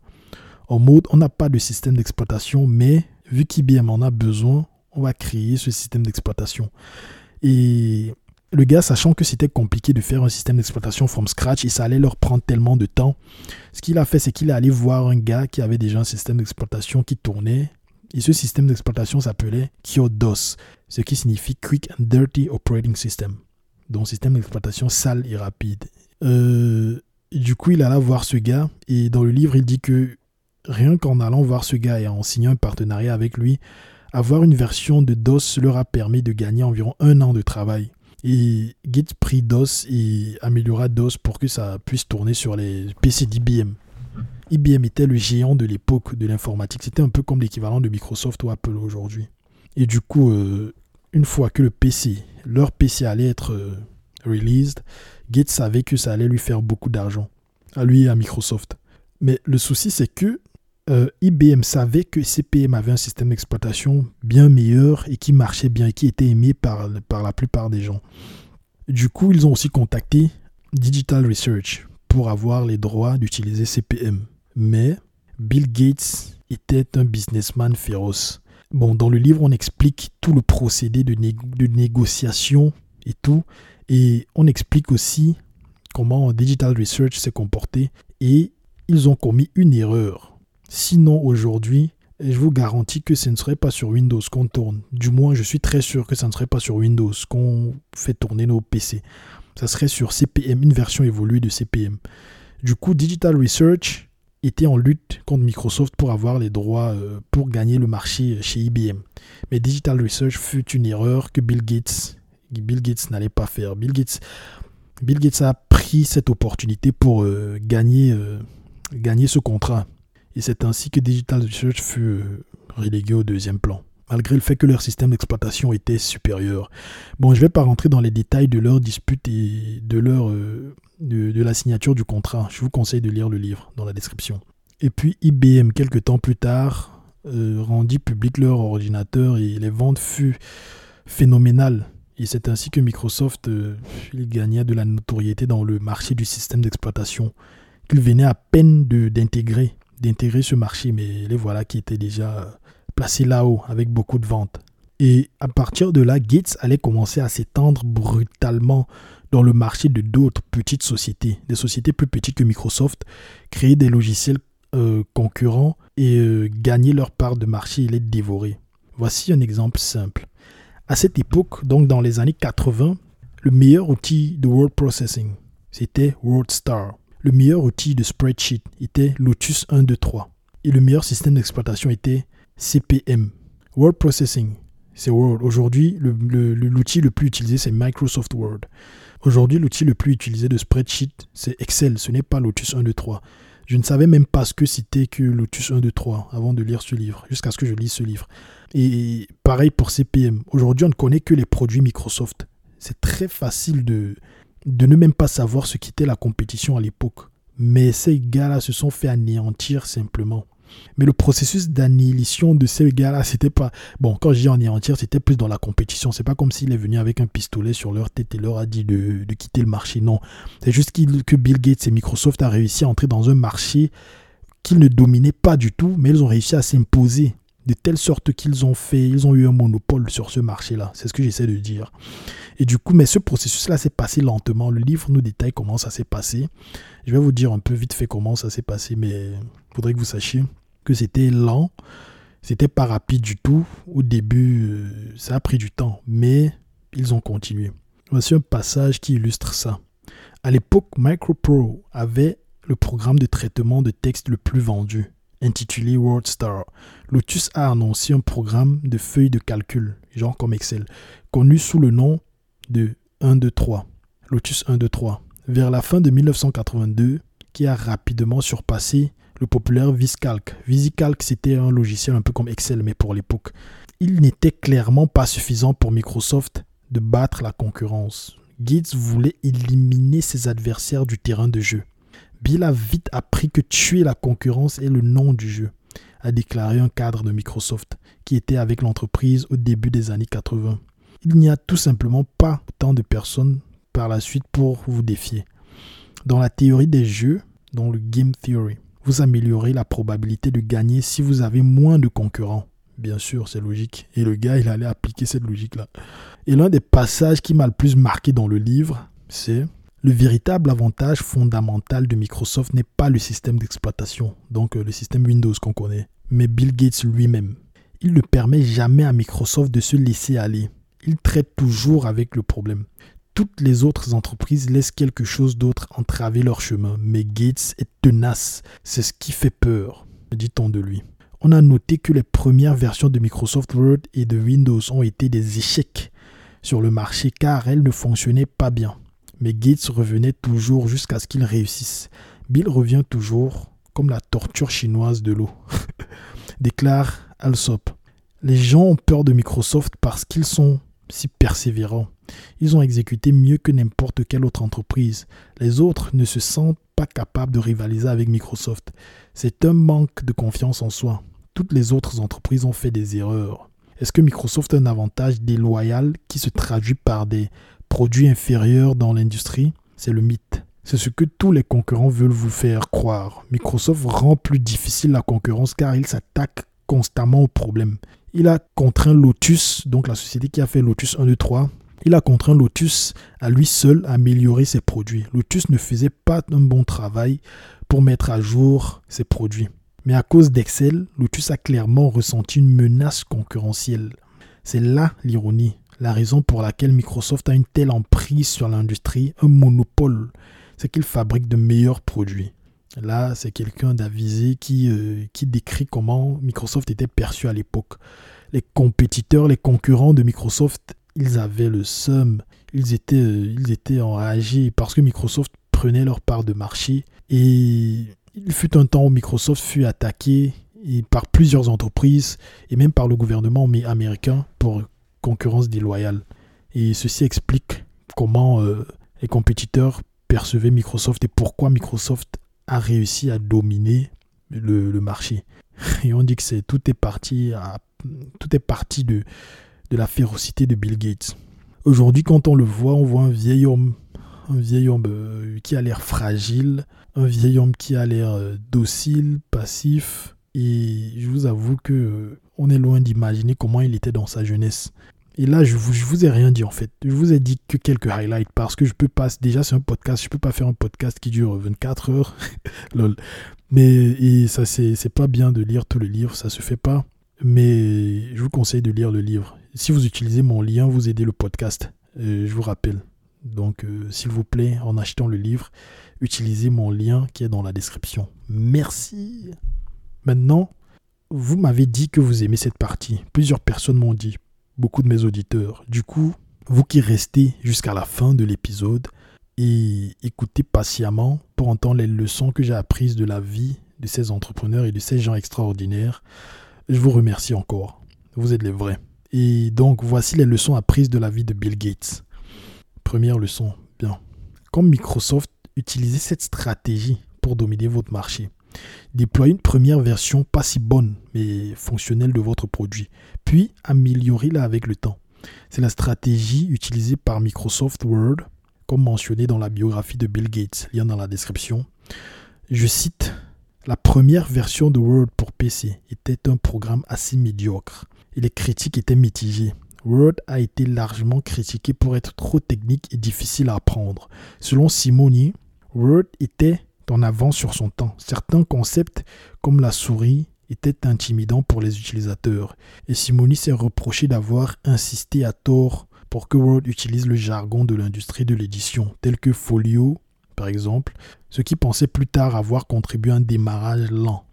En mode, on n'a pas de système d'exploitation, mais vu qu'IBM en a besoin, on va créer ce système d'exploitation. Et le gars, sachant que c'était compliqué de faire un système d'exploitation from scratch et ça allait leur prendre tellement de temps, ce qu'il a fait, c'est qu'il est allé voir un gars qui avait déjà un système d'exploitation qui tournait. Et ce système d'exploitation s'appelait KyoDOS, ce qui signifie Quick and Dirty Operating System. Donc système d'exploitation sale et rapide. Euh, du coup, il alla voir ce gars et dans le livre, il dit que rien qu'en allant voir ce gars et en signant un partenariat avec lui, avoir une version de DOS leur a permis de gagner environ un an de travail. Et Git prit DOS et améliora DOS pour que ça puisse tourner sur les PC d'IBM. IBM était le géant de l'époque de l'informatique. C'était un peu comme l'équivalent de Microsoft ou Apple aujourd'hui. Et du coup, euh, une fois que le PC, leur PC allait être euh, released, Gates savait que ça allait lui faire beaucoup d'argent. À lui et à Microsoft. Mais le souci, c'est que euh, IBM savait que CPM avait un système d'exploitation bien meilleur et qui marchait bien et qui était aimé par, par la plupart des gens. Du coup, ils ont aussi contacté Digital Research pour avoir les droits d'utiliser CPM. Mais Bill Gates était un businessman féroce. Bon, dans le livre, on explique tout le procédé de, de négociation et tout. Et on explique aussi comment Digital Research s'est comporté. Et ils ont commis une erreur Sinon, aujourd'hui, je vous garantis que ce ne serait pas sur Windows qu'on tourne. Du moins, je suis très sûr que ce ne serait pas sur Windows qu'on fait tourner nos PC. Ça serait sur CPM, une version évoluée de CPM. Du coup, Digital Research était en lutte contre Microsoft pour avoir les droits euh, pour gagner le marché chez IBM. Mais Digital Research fut une erreur que Bill Gates, Bill Gates n'allait pas faire. Bill Gates, Bill Gates a pris cette opportunité pour euh, gagner, euh, gagner ce contrat. Et c'est ainsi que Digital Research fut euh, relégué au deuxième plan, malgré le fait que leur système d'exploitation était supérieur. Bon, je ne vais pas rentrer dans les détails de leur dispute et de, leur, euh, de, la signature du contrat. Je vous conseille de lire le livre dans la description. Et puis IBM, quelques temps plus tard, euh, rendit public leur ordinateur et les ventes furent phénoménales. Et c'est ainsi que Microsoft il gagnait de la notoriété dans le marché du système d'exploitation qu'il venait à peine d'intégrer, d'intégrer ce marché, mais les voilà qui étaient déjà placés là-haut avec beaucoup de ventes. Et à partir de là, Gates allait commencer à s'étendre brutalement dans le marché de d'autres petites sociétés, des sociétés plus petites que Microsoft, créer des logiciels euh, concurrents et euh, gagner leur part de marché et les dévorer. Voici un exemple simple. À cette époque, donc dans les années 80, le meilleur outil de word processing, c'était WordStar. Le meilleur outil de spreadsheet était Lotus 1, 2, 3. Et le meilleur système d'exploitation était CPM. Word processing, c'est Word. Aujourd'hui, l'outil le, plus utilisé, c'est Microsoft Word. Aujourd'hui, l'outil le plus utilisé de spreadsheet, c'est Excel. Ce n'est pas Lotus 1, 2, 3. Je ne savais même pas ce que c'était que Lotus 1, 2, 3 avant de lire ce livre, jusqu'à ce que je lise ce livre. Et pareil pour CPM. Aujourd'hui, on ne connaît que les produits Microsoft. C'est très facile de, de ne même pas savoir ce qu'était la compétition à l'époque. Mais ces gars-là se sont fait anéantir simplement. Mais le processus d'annihilation de ces gars-là, c'était pas. Bon, quand je dis anéantir, c'était plus dans la compétition. C'est pas comme s'il est venu avec un pistolet sur leur tête et leur a dit de, quitter le marché. Non. C'est juste que Bill Gates et Microsoft a réussi à entrer dans un marché qu'ils ne dominaient pas du tout, mais ils ont réussi à s'imposer de telle sorte qu'ils ont fait, ils ont eu un monopole sur ce marché-là. C'est ce que j'essaie de dire. Et du coup, mais ce processus-là s'est passé lentement. Le livre nous détaille comment ça s'est passé. Je vais vous dire un peu vite fait comment ça s'est passé, mais il faudrait que vous sachiez que c'était lent. C'était pas rapide du tout. Au début, euh, ça a pris du temps, mais ils ont continué. Voici un passage qui illustre ça. À l'époque, MicroPro avait le programme de traitement de texte le plus vendu intitulé WordStar. Lotus a annoncé un programme de feuilles de calcul, genre comme Excel, connu sous le nom de 123. Lotus 123. Vers la fin de 1982, qui a rapidement surpassé le populaire VisCalc. VisiCalc, c'était un logiciel un peu comme Excel, mais pour l'époque. Il n'était clairement pas suffisant pour Microsoft de battre la concurrence. Gates voulait éliminer ses adversaires du terrain de jeu. Bill a vite appris que tuer la concurrence est le nom du jeu, a déclaré un cadre de Microsoft qui était avec l'entreprise au début des années 80. Il n'y a tout simplement pas tant de personnes par la suite pour vous défier. Dans la théorie des jeux, dans le Game Theory, vous améliorez la probabilité de gagner si vous avez moins de concurrents. Bien sûr, c'est logique. Et le gars, il allait appliquer cette logique-là. Et l'un des passages qui m'a le plus marqué dans le livre, c'est le véritable avantage fondamental de Microsoft n'est pas le système d'exploitation, donc euh, le système Windows qu'on connaît, mais Bill Gates lui-même. Il ne permet jamais à Microsoft de se laisser aller. Il traite toujours avec le problème. Toutes les autres entreprises laissent quelque chose d'autre entraver leur chemin, mais Gates est tenace. C'est ce qui fait peur, dit-on de lui. On a noté que les premières versions de Microsoft Word et de Windows ont été des échecs sur le marché car elles ne fonctionnaient pas bien mais Gates revenait toujours jusqu'à ce qu'il réussisse. Bill revient toujours comme la torture chinoise de l'eau, déclare Alsop. Les gens ont peur de Microsoft parce qu'ils sont si persévérants. Ils ont exécuté mieux que n'importe quelle autre entreprise. Les autres ne se sentent pas capables de rivaliser avec Microsoft. C'est un manque de confiance en soi. Toutes les autres entreprises ont fait des erreurs. Est-ce que Microsoft a un avantage déloyal qui se traduit par des produit inférieur dans l'industrie, c'est le mythe. C'est ce que tous les concurrents veulent vous faire croire. Microsoft rend plus difficile la concurrence car il s'attaque constamment aux problèmes. Il a contraint Lotus, donc la société qui a fait Lotus 1, 2, 3, il a contraint Lotus à lui seul à améliorer ses produits. Lotus ne faisait pas un bon travail pour mettre à jour ses produits. Mais à cause d'Excel, Lotus a clairement ressenti une menace concurrentielle. C'est là l'ironie la raison pour laquelle Microsoft a une telle emprise sur l'industrie, un monopole, c'est qu'il fabrique de meilleurs produits. Là, c'est quelqu'un d'avisé qui, euh, qui décrit comment Microsoft était perçu à l'époque. Les compétiteurs, les concurrents de Microsoft, ils avaient le seum. Ils étaient, euh, ils étaient enragés parce que Microsoft prenait leur part de marché. Et il fut un temps où Microsoft fut attaqué par plusieurs entreprises et même par le gouvernement américain pour concurrence déloyale. Et ceci explique comment euh, les compétiteurs percevaient Microsoft et pourquoi Microsoft a réussi à dominer le, marché. Et on dit que c'est tout est parti à, tout est parti de, de la férocité de Bill Gates. Aujourd'hui, quand on le voit, on voit un vieil homme, un vieil homme euh, qui a l'air fragile, un vieil homme qui a l'air euh, docile, passif. Et je vous avoue que on est loin d'imaginer comment il était dans sa jeunesse. Et là, je vous, vous ai rien dit en fait. Je vous ai dit que quelques highlights parce que je peux pas. Déjà, c'est un podcast. Je peux pas faire un podcast qui dure 24 heures. Lol. Mais et ça, c'est pas bien de lire tout le livre. Ça se fait pas. Mais je vous conseille de lire le livre. Si vous utilisez mon lien, vous aidez le podcast. Euh, je vous rappelle. Donc, euh, s'il vous plaît, en achetant le livre, utilisez mon lien qui est dans la description. Merci. Maintenant, vous m'avez dit que vous aimez cette partie. Plusieurs personnes m'ont dit, beaucoup de mes auditeurs. Du coup, vous qui restez jusqu'à la fin de l'épisode et écoutez patiemment pour entendre les leçons que j'ai apprises de la vie de ces entrepreneurs et de ces gens extraordinaires, je vous remercie encore. Vous êtes les vrais. Et donc, voici les leçons apprises de la vie de Bill Gates. Première leçon, bien. Comme Microsoft, utilisez cette stratégie pour dominer votre marché. Déployez une première version pas si bonne, mais fonctionnelle de votre produit, puis améliorez-la avec le temps. C'est la stratégie utilisée par Microsoft Word, comme mentionné dans la biographie de Bill Gates, lien dans la description. Je cite La première version de Word pour PC était un programme assez médiocre et les critiques étaient mitigées. Word a été largement critiqué pour être trop technique et difficile à apprendre. Selon Simoni, Word était en avance sur son temps. Certains concepts, comme la souris, étaient intimidants pour les utilisateurs, et Simoni s'est reproché d'avoir insisté à tort pour que Word utilise le jargon de l'industrie de l'édition, tel que Folio, par exemple, ce qui pensait plus tard avoir contribué à un démarrage lent.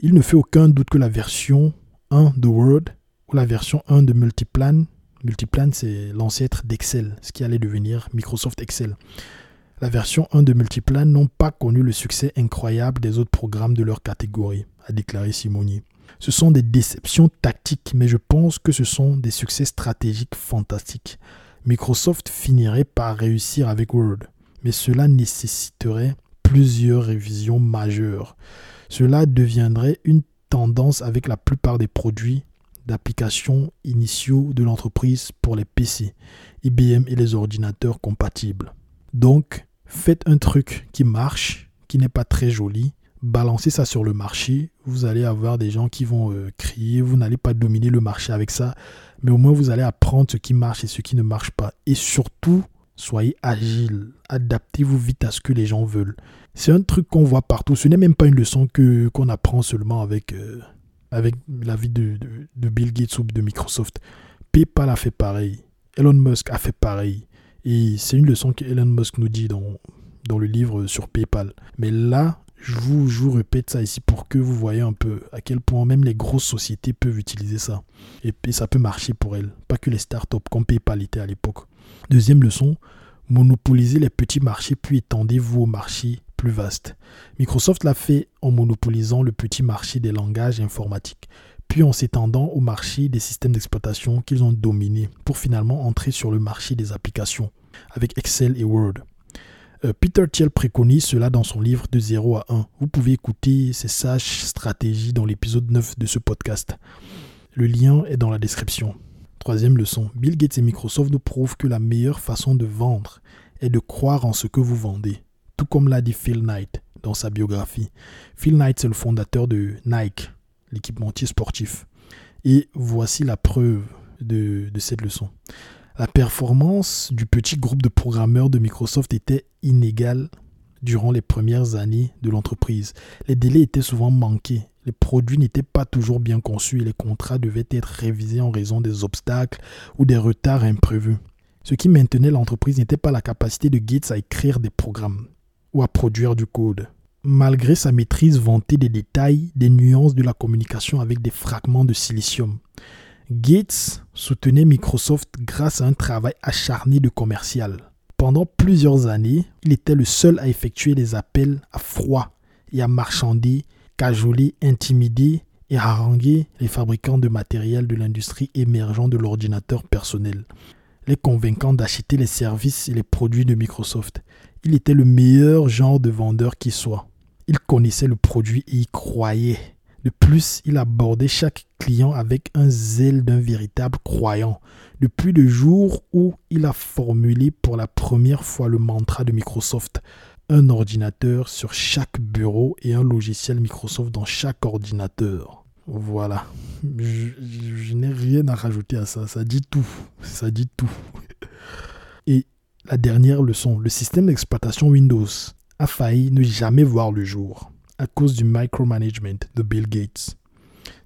Il ne fait aucun doute que la version 1 de Word ou la version 1 de Multiplan, Multiplan c'est l'ancêtre d'Excel, ce qui allait devenir Microsoft Excel, la version 1 de Multiplan n'ont pas connu le succès incroyable des autres programmes de leur catégorie, a déclaré Simoni. Ce sont des déceptions tactiques, mais je pense que ce sont des succès stratégiques fantastiques. Microsoft finirait par réussir avec Word, mais cela nécessiterait plusieurs révisions majeures. Cela deviendrait une tendance avec la plupart des produits d'applications initiaux de l'entreprise pour les PC, IBM et les ordinateurs compatibles. Donc, faites un truc qui marche, qui n'est pas très joli, balancez ça sur le marché, vous allez avoir des gens qui vont euh, crier, vous n'allez pas dominer le marché avec ça, mais au moins vous allez apprendre ce qui marche et ce qui ne marche pas. Et surtout, soyez agile, adaptez-vous vite à ce que les gens veulent. C'est un truc qu'on voit partout, ce n'est même pas une leçon que qu'on apprend seulement avec, euh, avec la vie de, de Bill Gates ou de Microsoft. PayPal a fait pareil, Elon Musk a fait pareil. Et c'est une leçon que Elon Musk nous dit dans, dans le livre sur PayPal. Mais là, je vous, je vous répète ça ici pour que vous voyez un peu à quel point même les grosses sociétés peuvent utiliser ça. Et, et ça peut marcher pour elles. Pas que les startups comme PayPal était à l'époque. Deuxième leçon, monopolisez les petits marchés puis étendez-vous aux marchés plus vastes. Microsoft l'a fait en monopolisant le petit marché des langages informatiques puis en s'étendant au marché des systèmes d'exploitation qu'ils ont dominé pour finalement entrer sur le marché des applications avec Excel et Word. Euh, Peter Thiel préconise cela dans son livre De 0 à 1. Vous pouvez écouter ces sages stratégies dans l'épisode 9 de ce podcast. Le lien est dans la description. Troisième leçon, Bill Gates et Microsoft nous prouvent que la meilleure façon de vendre est de croire en ce que vous vendez, tout comme l'a dit Phil Knight dans sa biographie. Phil Knight, c'est le fondateur de Nike, l'équipementier sportif. Et voici la preuve de, cette leçon. La performance du petit groupe de programmeurs de Microsoft était inégale durant les premières années de l'entreprise. Les délais étaient souvent manqués, les produits n'étaient pas toujours bien conçus et les contrats devaient être révisés en raison des obstacles ou des retards imprévus. Ce qui maintenait l'entreprise n'était pas la capacité de Gates à écrire des programmes ou à produire du code malgré sa maîtrise vantée des détails, des nuances de la communication avec des fragments de silicium. Gates soutenait Microsoft grâce à un travail acharné de commercial. Pendant plusieurs années, il était le seul à effectuer des appels à froid et à marchander, cajoler, intimider et haranguer les fabricants de matériel de l'industrie émergent de l'ordinateur personnel, les convainquant d'acheter les services et les produits de Microsoft. Il était le meilleur genre de vendeur qui soit. Il connaissait le produit et y croyait. De plus, il abordait chaque client avec un zèle d'un véritable croyant. Depuis le jour où il a formulé pour la première fois le mantra de Microsoft, un ordinateur sur chaque bureau et un logiciel Microsoft dans chaque ordinateur. Voilà. Je, n'ai rien à rajouter à ça. Ça dit tout. Ça dit tout. Et la dernière leçon, le système d'exploitation Windows a failli ne jamais voir le jour à cause du micromanagement de Bill Gates.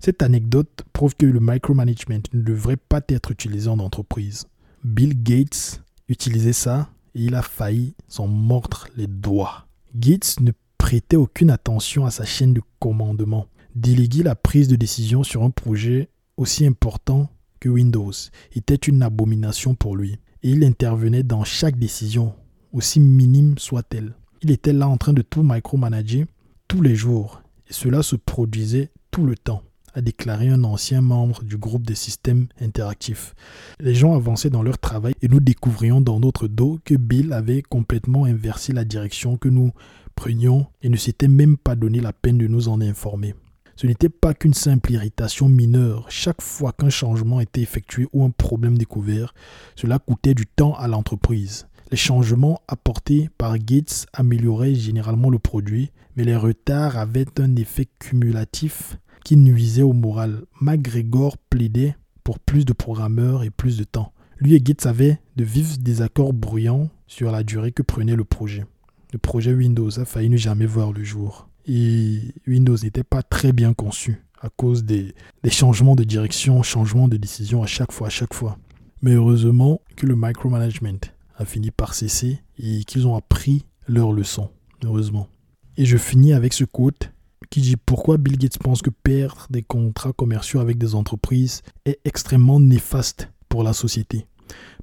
Cette anecdote prouve que le micromanagement ne devrait pas être utilisé en entreprise. Bill Gates utilisait ça et il a failli s'en mordre les doigts. Gates ne prêtait aucune attention à sa chaîne de commandement. Déléguer la prise de décision sur un projet aussi important que Windows était une abomination pour lui. Et il intervenait dans chaque décision, aussi minime soit-elle. Il était là en train de tout micromanager tous les jours. Et cela se produisait tout le temps a déclaré un ancien membre du groupe des systèmes interactifs. Les gens avançaient dans leur travail et nous découvrions dans notre dos que Bill avait complètement inversé la direction que nous prenions et ne s'était même pas donné la peine de nous en informer. Ce n'était pas qu'une simple irritation mineure. Chaque fois qu'un changement était effectué ou un problème découvert, cela coûtait du temps à l'entreprise. Les changements apportés par Gates amélioraient généralement le produit, mais les retards avaient un effet cumulatif qui nuisait au moral. McGregor plaidait pour plus de programmeurs et plus de temps. Lui et Gates avaient de vifs désaccords bruyants sur la durée que prenait le projet. Le projet Windows a failli ne jamais voir le jour. Et Windows n'était pas très bien conçu à cause des, des, changements de direction, changements de décision à chaque fois, à chaque fois. Mais heureusement que le micromanagement a fini par cesser et qu'ils ont appris leur leçon. Heureusement. Et je finis avec ce quote qui dit pourquoi Bill Gates pense que perdre des contrats commerciaux avec des entreprises est extrêmement néfaste pour la société?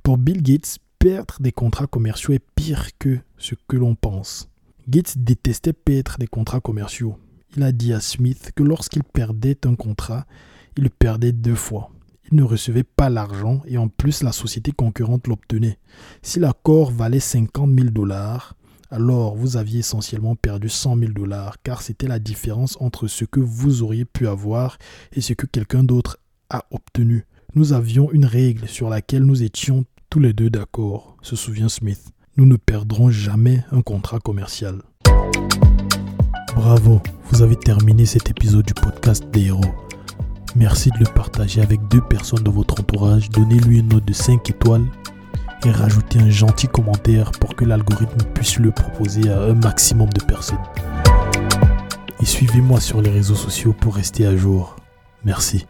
Pour Bill Gates, perdre des contrats commerciaux est pire que ce que l'on pense. Gates détestait perdre des contrats commerciaux. Il a dit à Smith que lorsqu'il perdait un contrat, il le perdait deux fois. Il ne recevait pas l'argent et en plus la société concurrente l'obtenait. Si l'accord valait 50 000 dollars, alors vous aviez essentiellement perdu 100 000 dollars car c'était la différence entre ce que vous auriez pu avoir et ce que quelqu'un d'autre a obtenu. Nous avions une règle sur laquelle nous étions tous les deux d'accord, se souvient Smith. Nous ne perdrons jamais un contrat commercial. Bravo, vous avez terminé cet épisode du podcast des héros. Merci de le partager avec deux personnes de votre entourage. Donnez-lui une note de 5 étoiles et rajoutez un gentil commentaire pour que l'algorithme puisse le proposer à un maximum de personnes. Et suivez-moi sur les réseaux sociaux pour rester à jour. Merci.